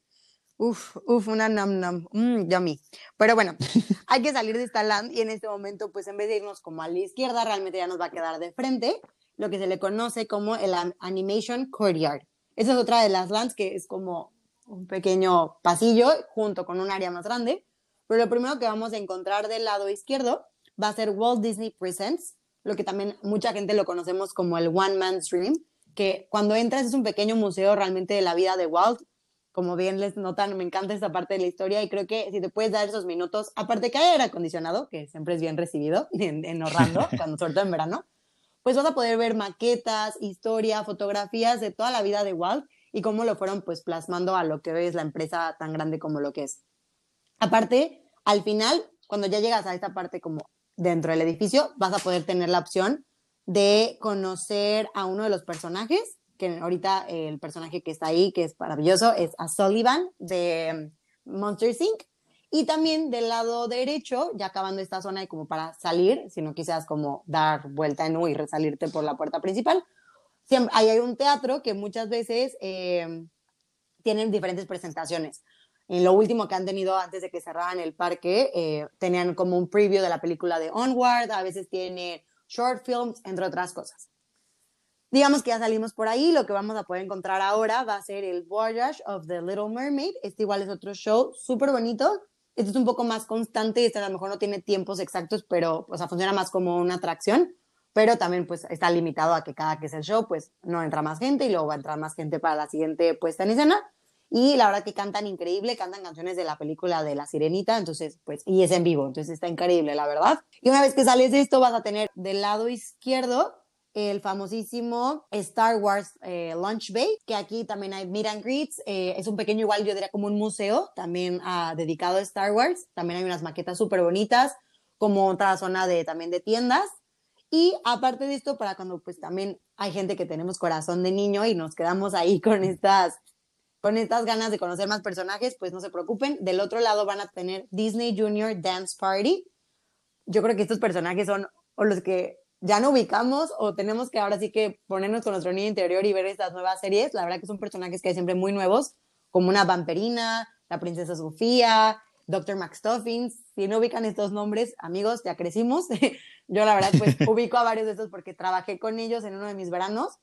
Uf, uf, una nam nam, mmm, yummy. Pero bueno, hay que salir de esta land y en este momento, pues en vez de irnos como a la izquierda, realmente ya nos va a quedar de frente lo que se le conoce como el Animation Courtyard. Esa es otra de las lands que es como un pequeño pasillo junto con un área más grande pero lo primero que vamos a encontrar del lado izquierdo va a ser Walt Disney Presents, lo que también mucha gente lo conocemos como el One Man Dream, que cuando entras es un pequeño museo realmente de la vida de Walt. como bien les notan, me encanta esta parte de la historia y creo que si te puedes dar esos minutos, aparte que hay aire acondicionado, que siempre es bien recibido en, en Orlando, cuando sobre todo en verano, pues vas a poder ver maquetas, historia, fotografías de toda la vida de Walt y cómo lo fueron pues plasmando a lo que es la empresa tan grande como lo que es. Aparte, al final, cuando ya llegas a esta parte como dentro del edificio, vas a poder tener la opción de conocer a uno de los personajes, que ahorita el personaje que está ahí, que es maravilloso, es a Sullivan de Monster Inc. Y también del lado derecho, ya acabando esta zona y como para salir, si no quisieras como dar vuelta en U y resalirte por la puerta principal, siempre, hay un teatro que muchas veces eh, tienen diferentes presentaciones. En lo último que han tenido antes de que cerraran el parque, eh, tenían como un preview de la película de Onward, a veces tienen short films, entre otras cosas. Digamos que ya salimos por ahí, lo que vamos a poder encontrar ahora va a ser el Voyage of the Little Mermaid. Este igual es otro show súper bonito. Este es un poco más constante, este a lo mejor no tiene tiempos exactos, pero o funciona más como una atracción, pero también pues está limitado a que cada que es el show, pues no entra más gente y luego va a entrar más gente para la siguiente puesta en escena. Y la verdad que cantan increíble, cantan canciones de la película de La Sirenita, entonces, pues, y es en vivo, entonces está increíble, la verdad. Y una vez que sales de esto, vas a tener del lado izquierdo el famosísimo Star Wars eh, Lunch Bay, que aquí también hay meet and greets, eh, es un pequeño igual, yo diría como un museo, también ah, dedicado a Star Wars, también hay unas maquetas súper bonitas, como otra zona de, también de tiendas, y aparte de esto, para cuando pues también hay gente que tenemos corazón de niño y nos quedamos ahí con estas con estas ganas de conocer más personajes, pues no se preocupen. Del otro lado van a tener Disney Junior Dance Party. Yo creo que estos personajes son o los que ya no ubicamos o tenemos que ahora sí que ponernos con nuestro niño interior y ver estas nuevas series. La verdad que son personajes que hay siempre muy nuevos, como una vamperina, la princesa Sofía, Dr. McStuffins. Si no ubican estos nombres, amigos, ya crecimos. Yo la verdad pues ubico a varios de estos porque trabajé con ellos en uno de mis veranos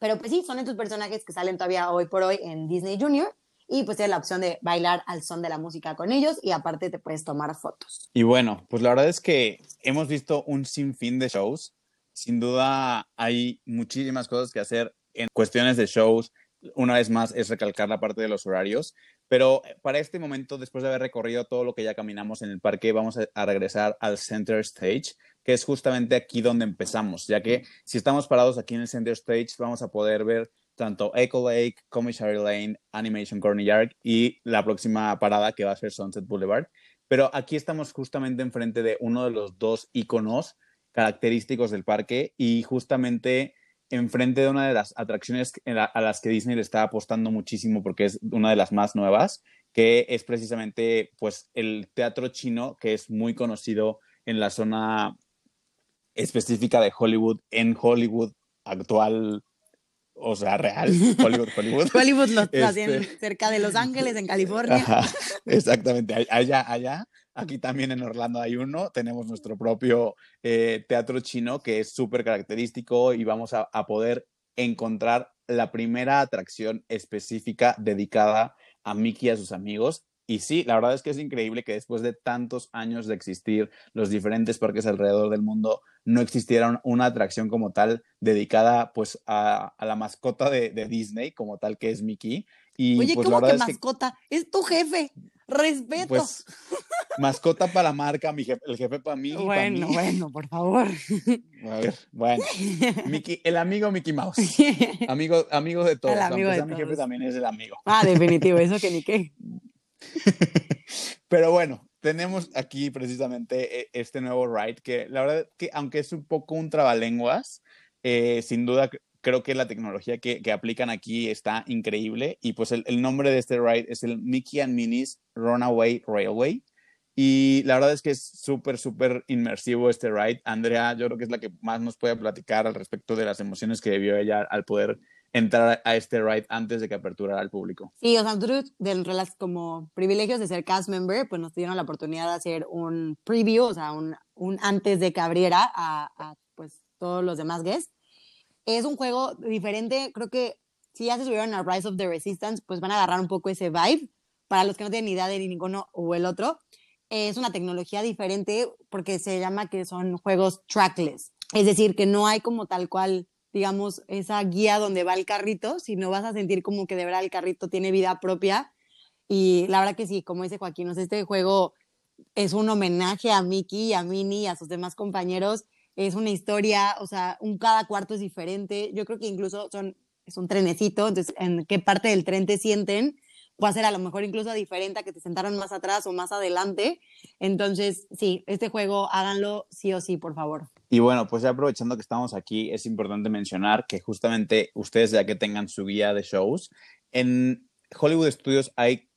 pero pues sí, son estos personajes que salen todavía hoy por hoy en Disney Junior y pues tienes la opción de bailar al son de la música con ellos y aparte te puedes tomar fotos. Y bueno, pues la verdad es que hemos visto un sinfín de shows. Sin duda hay muchísimas cosas que hacer en cuestiones de shows. Una vez más es recalcar la parte de los horarios, pero para este momento, después de haber recorrido todo lo que ya caminamos en el parque, vamos a, regresar al Center Stage, que es justamente aquí donde empezamos, ya que si estamos parados aquí en el Center Stage, vamos a poder ver tanto Echo Lake, Commissary Lane, Animation Corner Yard y la próxima parada que va a ser Sunset Boulevard. Pero aquí estamos justamente enfrente de uno de los dos iconos característicos del parque y justamente enfrente de una de las atracciones a las que Disney le está apostando muchísimo porque es una de las más nuevas, que es precisamente pues el teatro chino que es muy conocido en la zona específica de Hollywood, en Hollywood actual, o sea, real, Hollywood, Hollywood. Hollywood este... cerca de Los Ángeles, en California. exactamente, allá, allá. Aquí también en Orlando hay uno. Tenemos nuestro propio eh, teatro chino que es súper característico y vamos a, a poder encontrar la primera atracción específica dedicada a Mickey y a sus amigos y sí, la verdad es que es increíble que después de tantos años de existir los diferentes parques alrededor del mundo, no existiera una atracción como tal dedicada pues a, a la mascota de, de, Disney como tal que es Mickey. Y, Oye, pues, ¿cómo que mascota? Es tu jefe. Respeto. Pues, mascota para la marca, mi jefe, el jefe para mí. Bueno, mí. bueno, por favor. A ver, bueno. Mickey, el amigo Mickey Mouse. Amigo, amigo de todos. El amigo de mi todos. jefe también es el amigo. Ah, definitivo, eso que ni qué. Pero bueno, tenemos aquí precisamente eh, este nuevo ride que la verdad que aunque es un poco un trabalenguas, eh, sin duda creo que la tecnología que, que, aplican aquí está increíble y pues el, nombre de este ride es el Mickey and Minnie's Runaway Railway y la verdad es que es súper, súper inmersivo este ride. Andrea, yo creo que es la que más nos puede platicar al respecto de las emociones que vivió ella al poder entrar a este ride antes de que aperturara al público. Sí, o sea, nosotros de las como privilegios de ser cast member, pues nos dieron la oportunidad de hacer un preview, o sea, un, un antes de que abriera a, a, pues todos los demás guests. Es un juego diferente, creo que si ya se subieron a Rise of the Resistance, pues van a agarrar un poco ese vibe. Para los que no tienen ni idea de ninguno o el otro, es una tecnología diferente porque se llama que son juegos trackless. Es decir, que no hay como tal cual digamos, esa guía donde va el carrito, sino vas a sentir como que de verdad el carrito tiene vida propia. Y la verdad que sí, como dice Joaquín, este juego es un homenaje a Mickey, a Minnie, a sus demás compañeros. Es una historia, o sea, un cada cuarto es diferente. Yo creo que incluso son, es un trenecito, entonces en qué parte del tren te sienten puede ser a lo mejor incluso diferente a que te sentaron más atrás o más adelante. Entonces, sí, este juego háganlo sí o sí, por favor. Y bueno, pues ya aprovechando que estamos aquí, es importante mencionar que justamente ustedes ya que tengan su guía de shows, en Hollywood Studios hay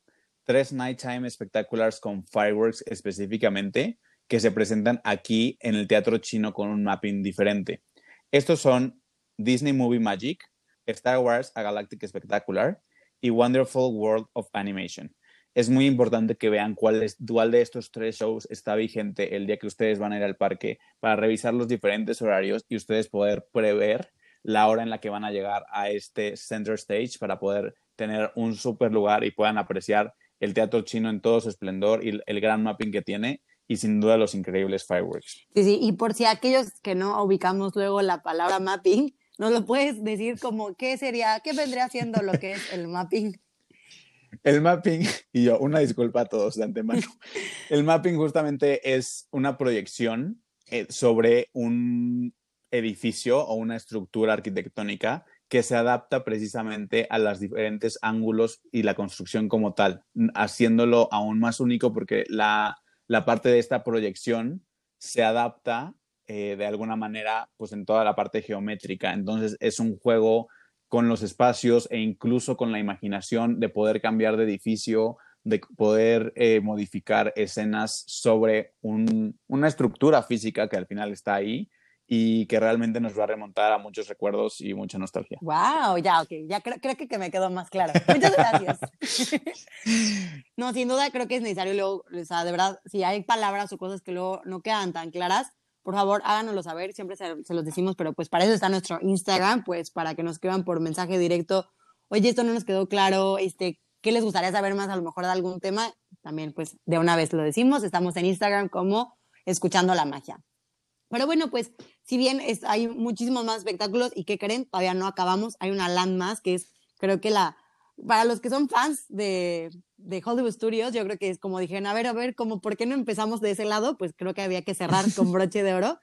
tres Nighttime Spectaculars con fireworks específicamente que se presentan aquí en el teatro chino con un mapping diferente. Estos son Disney Movie Magic, Star Wars A Galactic Spectacular y Wonderful World of Animation. Es muy importante que vean cuál, es, cuál de estos tres shows está vigente el día que ustedes van a ir al parque para revisar los diferentes horarios y ustedes poder prever la hora en la que van a llegar a este center stage para poder tener un super lugar y puedan apreciar el teatro chino en todo su esplendor y el gran mapping que tiene y sin duda los increíbles fireworks. Sí, sí, y por si aquellos que no ubicamos luego la palabra mapping, ¿Nos lo puedes decir como qué sería, qué vendría siendo lo que es el mapping? El mapping, y yo, una disculpa a todos de antemano. El mapping justamente es una proyección eh, sobre un edificio o una estructura arquitectónica que se adapta precisamente a los diferentes ángulos y la construcción como tal, haciéndolo aún más único porque la, la parte de esta proyección se adapta eh, de alguna manera pues en toda la parte geométrica. Entonces es un juego con los espacios e incluso con la imaginación de poder cambiar de edificio, de poder eh, modificar escenas sobre una estructura física que al final está ahí y que realmente nos va a remontar a muchos recuerdos y mucha nostalgia. Wow, ya, ok, ya creo, creo que me quedó más claro. Muchas gracias. no, sin duda creo que es necesario luego, o sea, de verdad, si hay palabras o cosas que luego no quedan tan claras, por favor háganoslo saber, siempre se, los decimos, pero pues para eso está nuestro Instagram, pues para que nos escriban por mensaje directo, oye, esto no nos quedó claro, este, ¿qué les gustaría saber más a lo mejor de algún tema? También pues de una vez lo decimos, estamos en Instagram como Escuchando la Magia. Pero bueno, pues si bien hay muchísimos más espectáculos y que creen, todavía no acabamos, hay una land más que es creo que la, para los que son fans de, de, Hollywood Studios, yo creo que es como dijeron, a ver, a ver, como, ¿por qué no empezamos de ese lado? Pues creo que había que cerrar con broche de oro.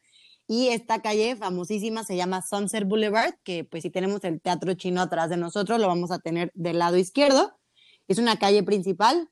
Y esta calle famosísima se llama Sunset Boulevard, que pues si tenemos el teatro chino atrás de nosotros, lo vamos a tener del lado izquierdo. Es una calle principal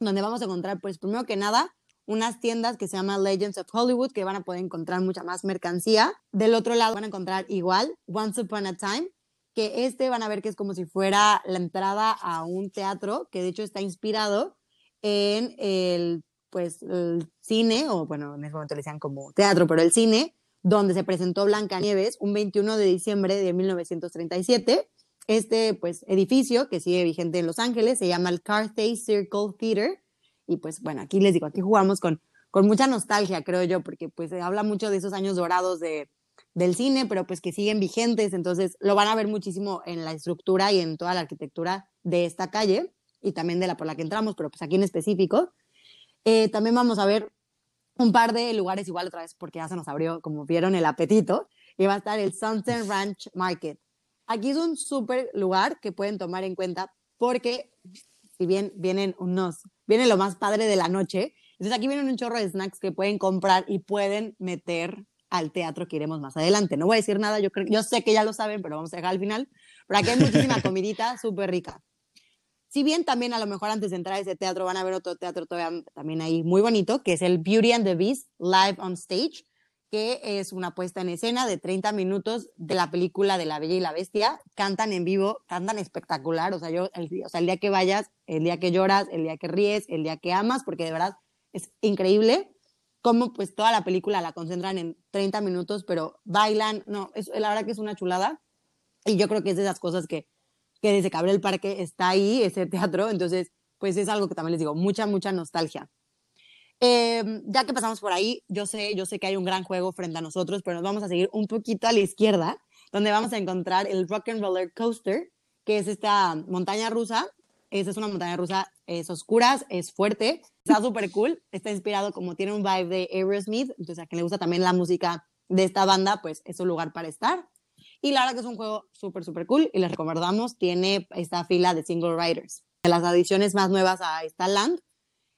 donde vamos a encontrar, pues primero que nada, unas tiendas que se llaman Legends of Hollywood, que van a poder encontrar mucha más mercancía. Del otro lado van a encontrar igual Once Upon a Time, que este van a ver que es como si fuera la entrada a un teatro, que de hecho está inspirado en el, pues, el cine, o bueno, en ese momento le decían como teatro, pero el cine, donde se presentó Blancanieves un 21 de diciembre de 1937. Este, pues, edificio que sigue vigente en Los Ángeles se llama el Carthay Circle Theater. Y pues, bueno, aquí les digo, aquí jugamos con, con mucha nostalgia, creo yo, porque pues se habla mucho de esos años dorados de, del cine, pero pues que siguen vigentes, entonces lo van a ver muchísimo en la estructura y en toda la arquitectura de esta calle y también de la por la que entramos, pero pues aquí en específico. Eh, también vamos a ver un par de lugares igual otra vez porque ya se nos abrió, como vieron, el apetito, y va a estar el Sunset Ranch Market. Aquí es un súper lugar que pueden tomar en cuenta porque si bien vienen unos, viene lo más padre de la noche, entonces aquí vienen un chorro de snacks que pueden comprar y pueden meter al teatro que iremos más adelante. No voy a decir nada, yo, creo, yo sé que ya lo saben, pero vamos a dejar al final. Pero aquí hay muchísima comidita súper rica. Si bien también a lo mejor antes de entrar a ese teatro van a ver otro teatro todavía también ahí muy bonito, que es el Beauty and the Beast Live on Stage, que es una puesta en escena de 30 minutos de la película de La Bella y la Bestia. Cantan en vivo, cantan espectacular. O sea, yo, el, o sea, el día que vayas, el día que lloras, el día que ríes, el día que amas, porque de verdad es increíble cómo pues toda la película la concentran en 30 minutos, pero bailan, no, es, la verdad que es una chulada. Y yo creo que es de esas cosas que, que desde que abre el parque está ahí, ese teatro, entonces pues es algo que también les digo, mucha, mucha nostalgia. Em, ya que pasamos por ahí, yo sé, yo sé que hay un gran juego frente a nosotros, pero nos vamos a seguir un poquito a la izquierda, donde vamos a encontrar el Rock and Roller Coaster, que es esta montaña rusa. Esa es una montaña rusa, es oscura, es fuerte, Está súper cool, está inspirado como tiene un vibe de Aerosmith, entonces a quien le gusta también la música de esta banda, pues es un lugar para estar. Y la verdad que es un juego súper, súper cool y les recomendamos, tiene esta fila de single riders. De las adiciones más nuevas a esta land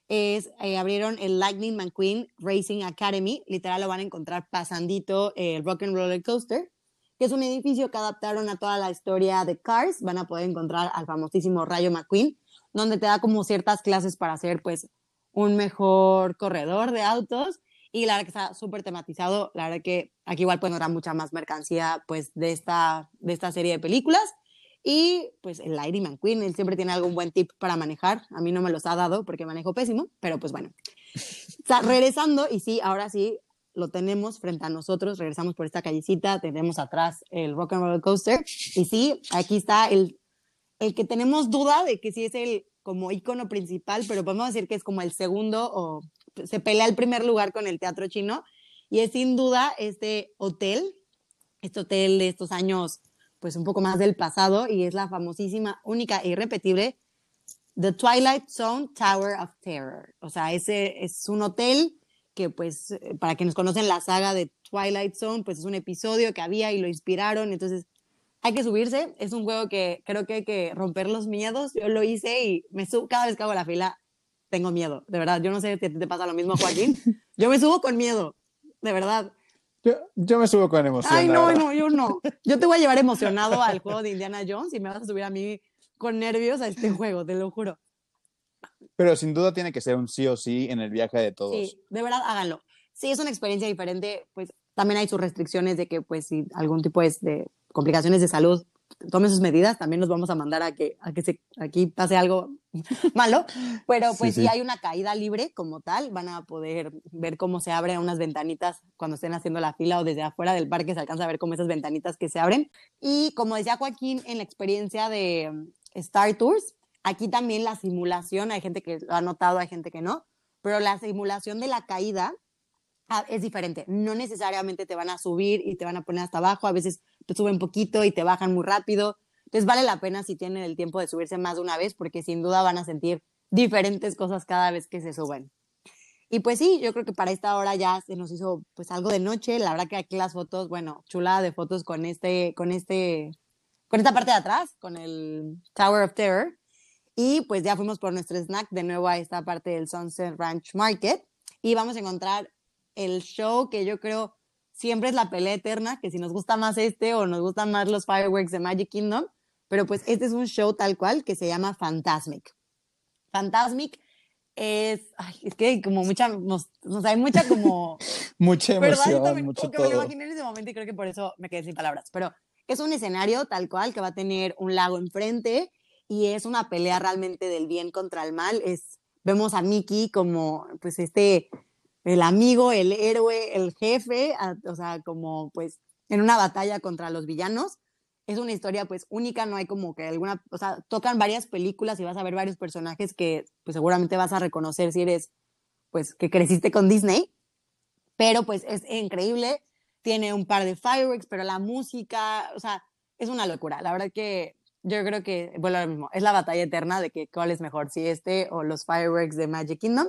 es, eh, abrieron el Lightning McQueen Racing Academy, literal lo van a encontrar pasandito el Rock and Roller Coaster, que es un edificio que adaptaron a toda la historia de Cars, van a poder encontrar al famosísimo Rayo McQueen, donde te da como ciertas clases para ser pues un mejor corredor de autos. Y la verdad que está súper tematizado, la verdad que aquí igual pues habrá mucha más mercancía pues de esta, de esta serie de películas. Y pues el Lightning McQueen, él siempre tiene algún buen tip para manejar, a mí no me los ha dado porque manejo pésimo, pero pues bueno. Está regresando y sí, ahora sí, lo tenemos frente a nosotros, regresamos por esta callecita, tenemos atrás el Rock and Roller Coaster y sí, aquí está el el que tenemos duda de que sí es el como icono principal, pero podemos decir que es como el segundo o se pelea el primer lugar con el teatro chino y es sin duda este hotel, este hotel de estos años pues un poco más del pasado y es la famosísima, única e irrepetible The Twilight Zone Tower of Terror. O sea, ese es un hotel que pues para quienes conocen la saga de Twilight Zone, pues es un episodio que había y lo inspiraron, entonces hay que subirse. Es un juego que creo que hay que romper los miedos. Yo lo hice y me subo, cada vez que hago la fila tengo miedo, de verdad. Yo no sé si te pasa lo mismo, Joaquín. Yo me subo con miedo, de verdad. Yo, yo me subo con emoción. Ay, no, no, yo no. Yo te voy a llevar emocionado al juego de Indiana Jones y me vas a subir a mí con nervios a este juego, te lo juro. Pero sin duda tiene que ser un sí o sí en el viaje de todos. Sí, de verdad, háganlo. Sí, es una experiencia diferente, pues también hay sus restricciones de que, pues, si algún tipo es de complicaciones de salud, tomen sus medidas, también nos vamos a mandar a que, a que se, aquí pase algo malo, pero pues si hay una caída libre como tal, van a poder ver cómo se abren unas ventanitas cuando estén haciendo la fila o desde afuera del parque se alcanza a ver como esas ventanitas que se abren. Y como decía Joaquín en la experiencia de um, Star Tours, aquí también la simulación, hay gente que lo ha notado, hay gente que no, pero la simulación de la caída ah, es diferente. No necesariamente te van a subir y te van a poner hasta abajo, a veces te suben poquito y te bajan muy rápido. Entonces vale la pena si tienen el tiempo de subirse más de una vez porque sin duda van a sentir diferentes cosas cada vez que se suben. Y pues sí, yo creo que para esta hora ya se nos hizo pues algo de noche. La verdad que aquí las fotos, bueno, chulada de fotos con este, con este, con esta parte de atrás, con el Tower of Terror. Y pues ya fuimos por nuestro snack de nuevo a esta parte del Sunset Ranch Market. Y vamos a encontrar el show que yo creo siempre es la pelea eterna, que si nos gusta más este o nos gustan más los fireworks de Magic Kingdom, pero pues este es un show tal cual que se llama Fantasmic. Fantasmic es, ay, es que como mucha, nos, hay mucha como... mucha emoción, también, mucho todo. Me imaginé en ese momento y creo que por eso me quedé sin palabras, pero es un escenario tal cual que va a tener un lago enfrente y es una pelea realmente del bien contra el mal. Es, vemos a Mickey como pues este el amigo, el héroe, el jefe, o sea, como pues en una batalla contra los villanos. Es una historia pues única, no hay como que alguna, o sea, tocan varias películas y vas a ver varios personajes que pues seguramente vas a reconocer si eres pues que creciste con Disney, pero pues es increíble, tiene un par de fireworks, pero la música, o sea, es una locura. La verdad que yo creo que, bueno, lo mismo, es la batalla eterna de que cuál es mejor, si este o los fireworks de Magic Kingdom.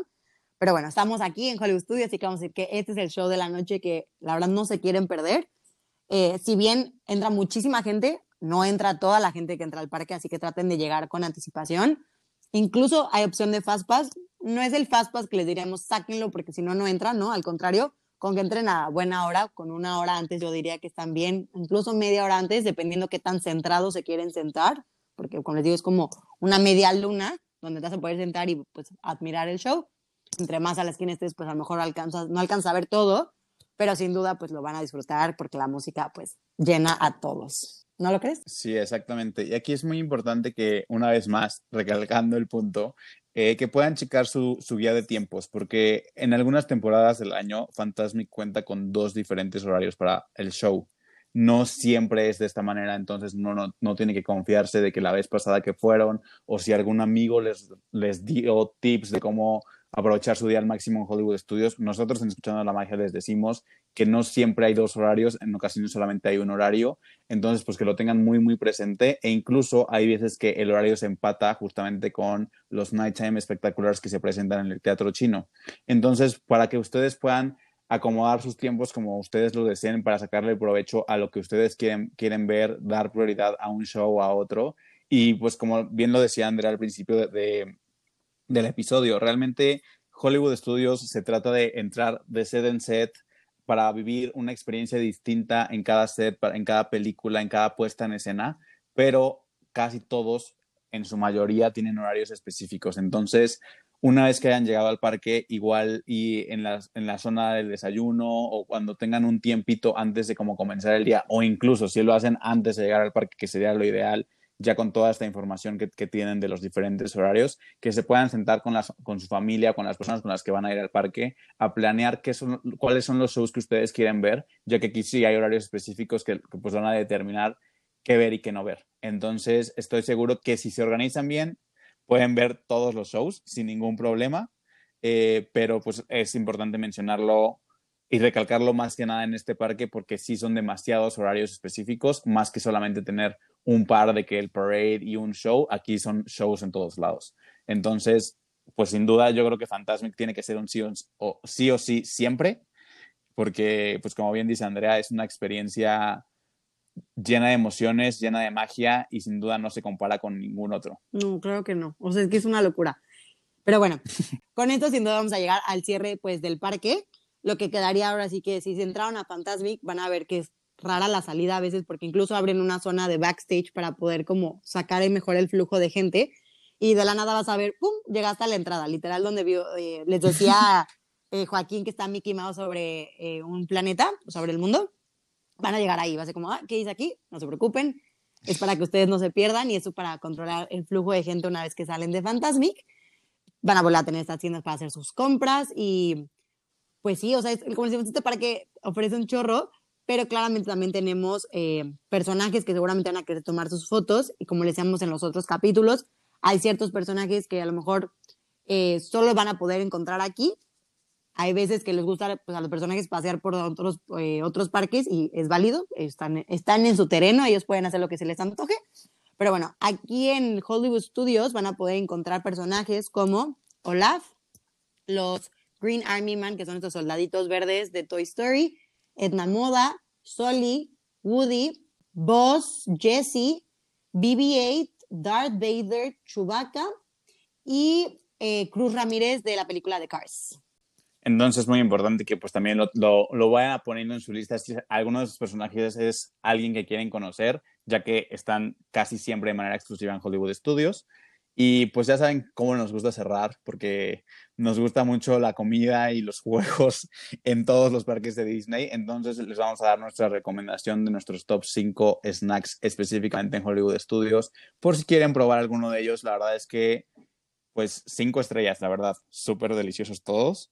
Pero bueno, estamos aquí en Hollywood Studios, así que vamos a decir que este es el show de la noche que la verdad no se quieren perder. Eh, si bien entra muchísima gente, no entra toda la gente que entra al parque, así que traten de llegar con anticipación. Incluso hay opción de Fast Pass. No es el Fast Pass que les diríamos sáquenlo porque si no, no entran, ¿no? Al contrario, con que entren a buena hora, con una hora antes yo diría que están bien, incluso media hora antes, dependiendo qué tan centrados se quieren sentar, porque como les digo es como una media luna donde te vas a poder sentar y pues admirar el show entre más a la esquina estés, pues a lo mejor alcanzas, no alcanza a ver todo, pero sin duda pues lo van a disfrutar porque la música pues llena a todos. ¿No lo crees? Sí, exactamente. Y aquí es muy importante que, una vez más, recalcando el punto, eh, que puedan checar su, su, guía de tiempos, porque en algunas temporadas del año, Fantasmic cuenta con dos diferentes horarios para el show. No siempre es de esta manera, entonces no, no, no tiene que confiarse de que la vez pasada que fueron o si algún amigo les, les dio tips de cómo aprovechar su día al máximo en Hollywood Studios. Nosotros en Escuchando la Magia les decimos que no siempre hay dos horarios, en ocasiones solamente hay un horario, entonces pues que lo tengan muy muy presente e incluso hay veces que el horario se empata justamente con los nighttime espectaculares que se presentan en el teatro chino. Entonces, para que ustedes puedan acomodar sus tiempos como ustedes lo deseen para sacarle provecho a lo que ustedes quieren, quieren ver, dar prioridad a un show o a otro. Y pues como bien lo decía Andrea al principio de, del episodio, realmente Hollywood Studios se trata de entrar de set en set para vivir una experiencia distinta en cada set, en cada película, en cada puesta en escena, pero casi todos, en su mayoría, tienen horarios específicos. Entonces, una vez que hayan llegado al parque, igual y en la, en la zona del desayuno o cuando tengan un tiempito antes de como comenzar el día, o incluso si lo hacen antes de llegar al parque, que sería lo ideal, ya con toda esta información que, tienen de los diferentes horarios, que se puedan sentar con, las, con su familia, con las personas con las que van a ir al parque, a planear qué son, cuáles son los shows que ustedes quieren ver, ya que aquí sí hay horarios específicos que, que pues van a determinar qué ver y qué no ver. Entonces, estoy seguro que si se organizan bien, pueden ver todos los shows sin ningún problema, eh, pero pues es importante mencionarlo y recalcarlo más que nada en este parque porque sí son demasiados horarios específicos, más que solamente tener un par de que el parade y un show, aquí son shows en todos lados. Entonces, pues sin duda yo creo que Fantasmic tiene que ser un sí o sí, o sí siempre, porque pues como bien dice Andrea, es una experiencia llena de emociones, llena de magia y sin duda no se compara con ningún otro. No, creo que no. O sea, es que es una locura. Pero bueno, con esto sin duda vamos a llegar al cierre pues del parque. Lo que quedaría ahora sí que si se entraron a Fantasmic van a ver que es rara la salida a veces porque incluso abren una zona de backstage para poder como sacar mejor el flujo de gente y de la nada vas a ver, ¡pum!, llegaste a la entrada, literal donde vio, eh, les decía eh, Joaquín que está Mickey Mouse sobre eh, un planeta, sobre el mundo van a llegar ahí. Va a ser como, ah, ¿qué dice aquí? No se preocupen. Es para que ustedes no se pierdan y eso para controlar el flujo de gente una vez que salen de Fantasmic. Van a volver a tener estas tiendas para hacer sus compras y pues sí, o sea, es, como decimos, este que ofrece un chorro, pero claramente también tenemos eh, personajes que seguramente van a querer tomar sus fotos y como les decíamos en los otros capítulos, hay ciertos personajes que a lo mejor eh, solo van a poder encontrar aquí hay veces que les gusta pues, a los personajes pasear por otros, eh, otros parques y es válido, están, están en su terreno, ellos pueden hacer lo que se les antoje. Pero bueno, aquí en Hollywood Studios van a poder encontrar personajes como Olaf, los Green Army Man, que son estos soldaditos verdes de Toy Story, Edna Moda, Sully, Woody, Buzz, Jesse, BB-8, Darth Vader, Chewbacca y eh, Cruz Ramírez de la película de Cars. Entonces es muy importante que pues también lo, lo, lo, vayan poniendo en su lista. Si alguno de esos personajes es alguien que quieren conocer, ya que están casi siempre de manera exclusiva en Hollywood Studios. Y pues ya saben cómo nos gusta cerrar, porque nos gusta mucho la comida y los juegos en todos los parques de Disney. Entonces les vamos a dar nuestra recomendación de nuestros top 5 snacks específicamente en Hollywood Studios. Por si quieren probar alguno de ellos, la verdad es que pues cinco estrellas, la verdad, súper deliciosos todos.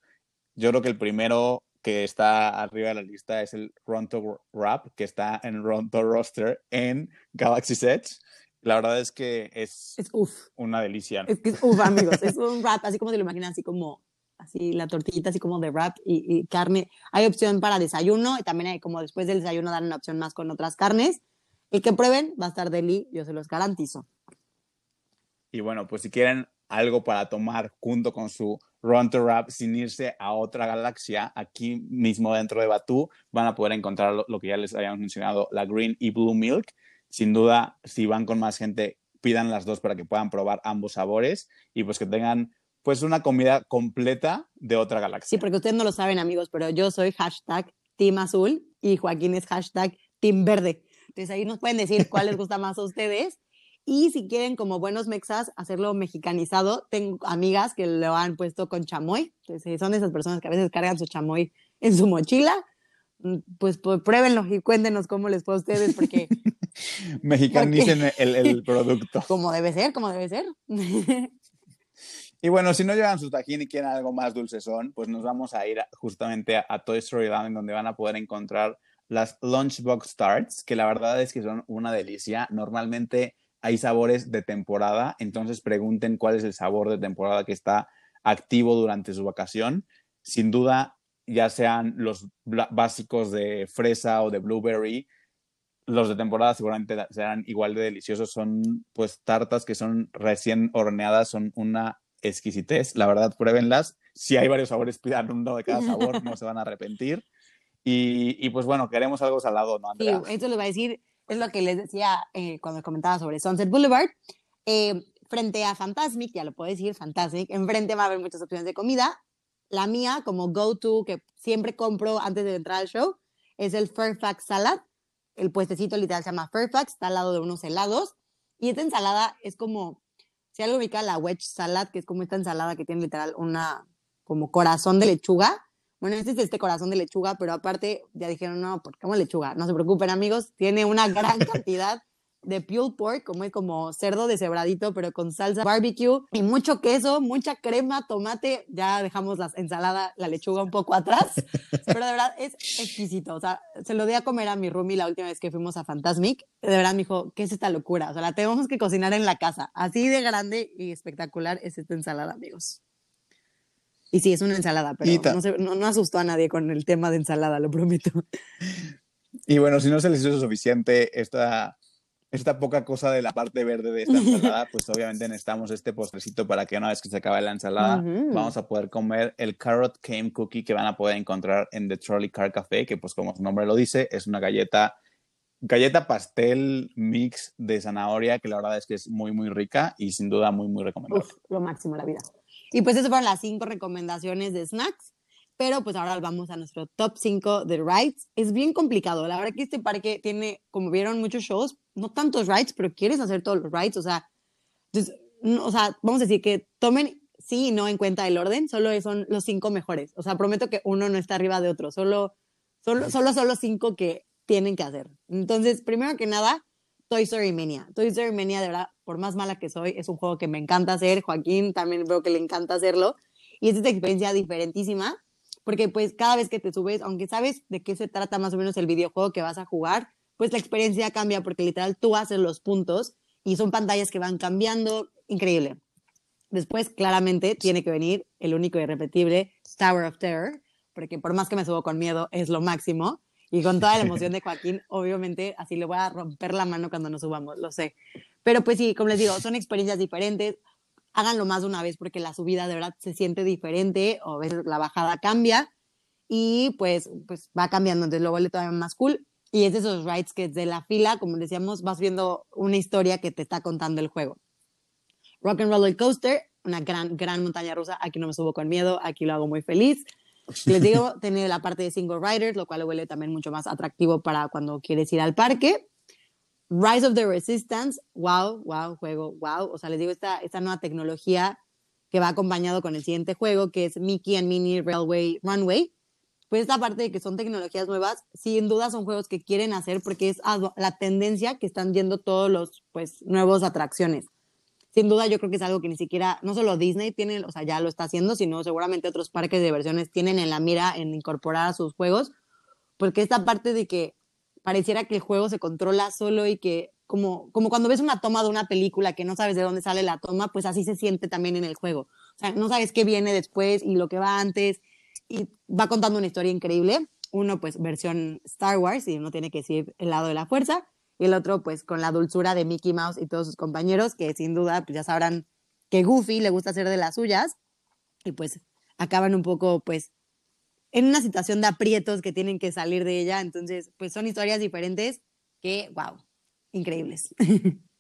Yo creo que el primero que está arriba de la lista es el Ronto Rap, que está en Ronto Roster en Galaxy Edge. La verdad es que es, es uf. una delicia. Es que es uf, amigos. es un rap, así como se lo imaginan, así como así la tortillita así como de wrap y, y, carne. Hay opción para desayuno y también hay como después del desayuno dan una opción más con otras carnes. El que prueben va a estar deli, yo se los garantizo. Y bueno, pues si quieren algo para tomar junto con su Run to Rap sin irse a otra galaxia, aquí mismo dentro de Batu van a poder encontrar lo, lo, que ya les habíamos mencionado, la Green y Blue Milk. Sin duda, si van con más gente, pidan las dos para que puedan probar ambos sabores y pues que tengan pues una comida completa de otra galaxia. Sí, porque ustedes no lo saben amigos, pero yo soy hashtag Team Azul y Joaquín es hashtag Team Verde. Entonces ahí nos pueden decir cuál les gusta más a ustedes y si quieren, como buenos mexas, hacerlo mexicanizado, tengo amigas que lo han puesto con chamoy. Entonces, son esas personas que a veces cargan su chamoy en su mochila. Pues, pues pruébenlo y cuéntenos cómo les fue a ustedes, porque. Mexicanicen el, el producto. Como debe ser, como debe ser. Y bueno, si no llevan su tajín y quieren algo más dulcezón, pues nos vamos a ir justamente a, a Toy Story Land, donde van a poder encontrar las Lunchbox Tarts, que la verdad es que son una delicia. Normalmente hay sabores de temporada, entonces pregunten cuál es el sabor de temporada que está activo durante su vacación. Sin duda, ya sean los básicos de fresa o de blueberry, los de temporada seguramente serán igual de deliciosos. Son pues tartas que son recién horneadas, son una exquisitez. La verdad, pruébenlas. Si hay varios sabores, pidan uno de cada sabor, no se van a arrepentir. Y, y, pues bueno, queremos algo salado, ¿no, Andrea? Sí, esto les va a decir, es lo que les decía eh, cuando comentaba sobre Sunset Boulevard. Eh, frente a Fantasmic, ya lo puedo decir, Fantasmic, enfrente va a haber muchas opciones de comida. La mía, como go-to, que siempre compro antes de entrar al show, es el Fairfax Salad. El puestecito literal se llama Fairfax, está al lado de unos helados. Y esta ensalada es como, si algo ubica la wedge salad, que es como esta ensalada que tiene literal una, como corazón de lechuga. Bueno, este es este corazón de lechuga, pero aparte ya dijeron, no, ¿por qué como lechuga? No se preocupen, amigos, tiene una gran cantidad de pulled pork, como es como cerdo deshebradito, pero con salsa barbecue y mucho queso, mucha crema, tomate. Ya dejamos la ensalada, la lechuga un poco atrás, pero de verdad es exquisito. O sea, se lo di a comer a mi roomie la última vez que fuimos a Fantasmic. De verdad me dijo, ¿qué es esta locura? O sea, la tenemos que cocinar en la casa. Así de grande y espectacular es esta ensalada, amigos. Y sí, es una ensalada, pero no, se, no, no asustó a nadie con el tema de ensalada, lo prometo. Y bueno, si no se les hizo suficiente esta esta poca cosa de la parte verde de esta ensalada, pues obviamente necesitamos este postrecito para que una vez que se acabe la ensalada, vamos a poder comer el Carrot Came Cookie que van a poder encontrar en The Trolley Car Café, que pues como su nombre lo dice, es una galleta, galleta pastel mix de zanahoria, que la verdad es que es muy, muy rica y sin duda muy, muy recomendable. lo máximo la vida. Y pues eso fueron las cinco recomendaciones de snacks pero pues ahora vamos a nuestro top 5 de rides. Es bien complicado, la verdad que este parque tiene, como vieron, muchos shows, no tantos rides, pero quieres hacer todos los rides, o sea, entonces, o sea, vamos a decir que tomen sí y no en cuenta el orden, solo son los cinco mejores, o sea, prometo que uno no está arriba de otro, solo, solo, solo son los cinco que tienen que hacer. Entonces, primero que nada, Toy Story Mania. Toy Story Mania, de verdad, por más mala que soy, es un juego que me encanta hacer. Joaquín también veo que le encanta hacerlo. Y es esta experiencia diferentísima porque pues cada vez que te subes, aunque sabes de qué se trata más o menos el videojuego que vas a jugar, pues la experiencia cambia porque literal tú haces los puntos y son pantallas que van cambiando, increíble. Después, claramente, tiene que venir el único y irrepetible Tower of Terror, porque por más que me subo con miedo, es lo máximo. Y con toda la emoción de Joaquín, obviamente, así le voy a romper la mano cuando nos subamos, lo sé. Pero pues sí, como les digo, son experiencias diferentes háganlo más de una vez porque la subida de verdad se siente diferente o a veces la bajada cambia y pues, pues va cambiando, entonces lo vuelve todavía más cool. Y es de esos rides que desde la fila, como decíamos, vas viendo una historia que te está contando el juego. Rock and Roller Coaster, una gran, gran montaña rusa. Aquí no me subo con miedo, aquí lo hago muy feliz. Les digo, tiene la parte de single riders, lo cual lo vuelve también mucho más atractivo para cuando quieres ir al parque. Rise of the Resistance, wow, wow, juego, wow. O sea, les digo, esta, esta nueva tecnología que va acompañado con el siguiente juego, que es Mickey and Minnie Railway Runway. Pues esta parte de que son tecnologías nuevas, sin duda son juegos que quieren hacer porque es la tendencia que están yendo todos los pues nuevos atracciones. Sin duda yo creo que es algo que ni siquiera, no solo Disney tiene, o sea, ya lo está haciendo, sino seguramente otros parques de diversiones tienen en la mira en incorporar a sus juegos, porque esta parte de que pareciera que el juego se controla solo y que como, como cuando ves una toma de una película que no sabes de dónde sale la toma, pues así se siente también en el juego. O sea, no sabes qué viene después y lo que va antes y va contando una historia increíble. Uno, pues, versión Star Wars y uno tiene que decir el lado de la fuerza. Y el otro, pues, con la dulzura de Mickey Mouse y todos sus compañeros, que sin duda, pues ya sabrán que Goofy le gusta hacer de las suyas. Y pues acaban un poco, pues, en una situación de aprietos que tienen que salir de ella. Entonces, pues son historias diferentes que, wow, increíbles.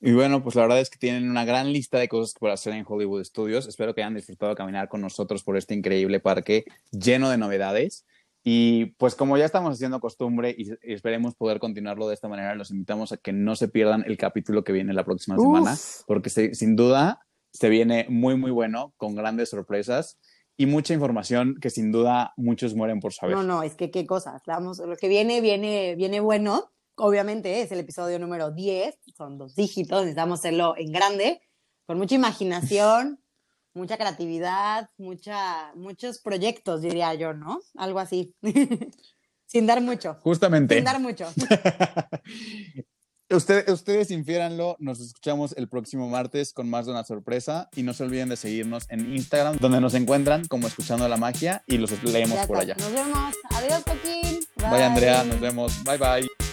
Y bueno, pues la verdad es que tienen una gran lista de cosas que por hacer en Hollywood Studios. Espero que hayan disfrutado caminar con nosotros por este increíble parque lleno de novedades. Y pues como ya estamos haciendo costumbre y, esperemos poder continuarlo de esta manera, los invitamos a que no se pierdan el capítulo que viene la próxima semana, porque sin duda se viene muy, muy bueno, con grandes sorpresas y mucha información que sin duda muchos mueren por saber. No, no, es que qué cosas. Vamos, lo que viene, viene, viene bueno. Obviamente es el episodio número 10, son dos dígitos, necesitamos hacerlo en grande, con mucha imaginación, mucha creatividad, mucha, muchos proyectos, diría yo, ¿no? Algo así. Sin dar mucho. Justamente. Sin dar mucho. Ustedes, ustedes infiéranlo, nos escuchamos el próximo martes con más de una sorpresa y no se olviden de seguirnos en Instagram, donde nos encuentran como Escuchando la Magia y los leemos por allá. Nos vemos. Adiós, Joaquín. Bye, Andrea. Nos vemos. Bye, bye.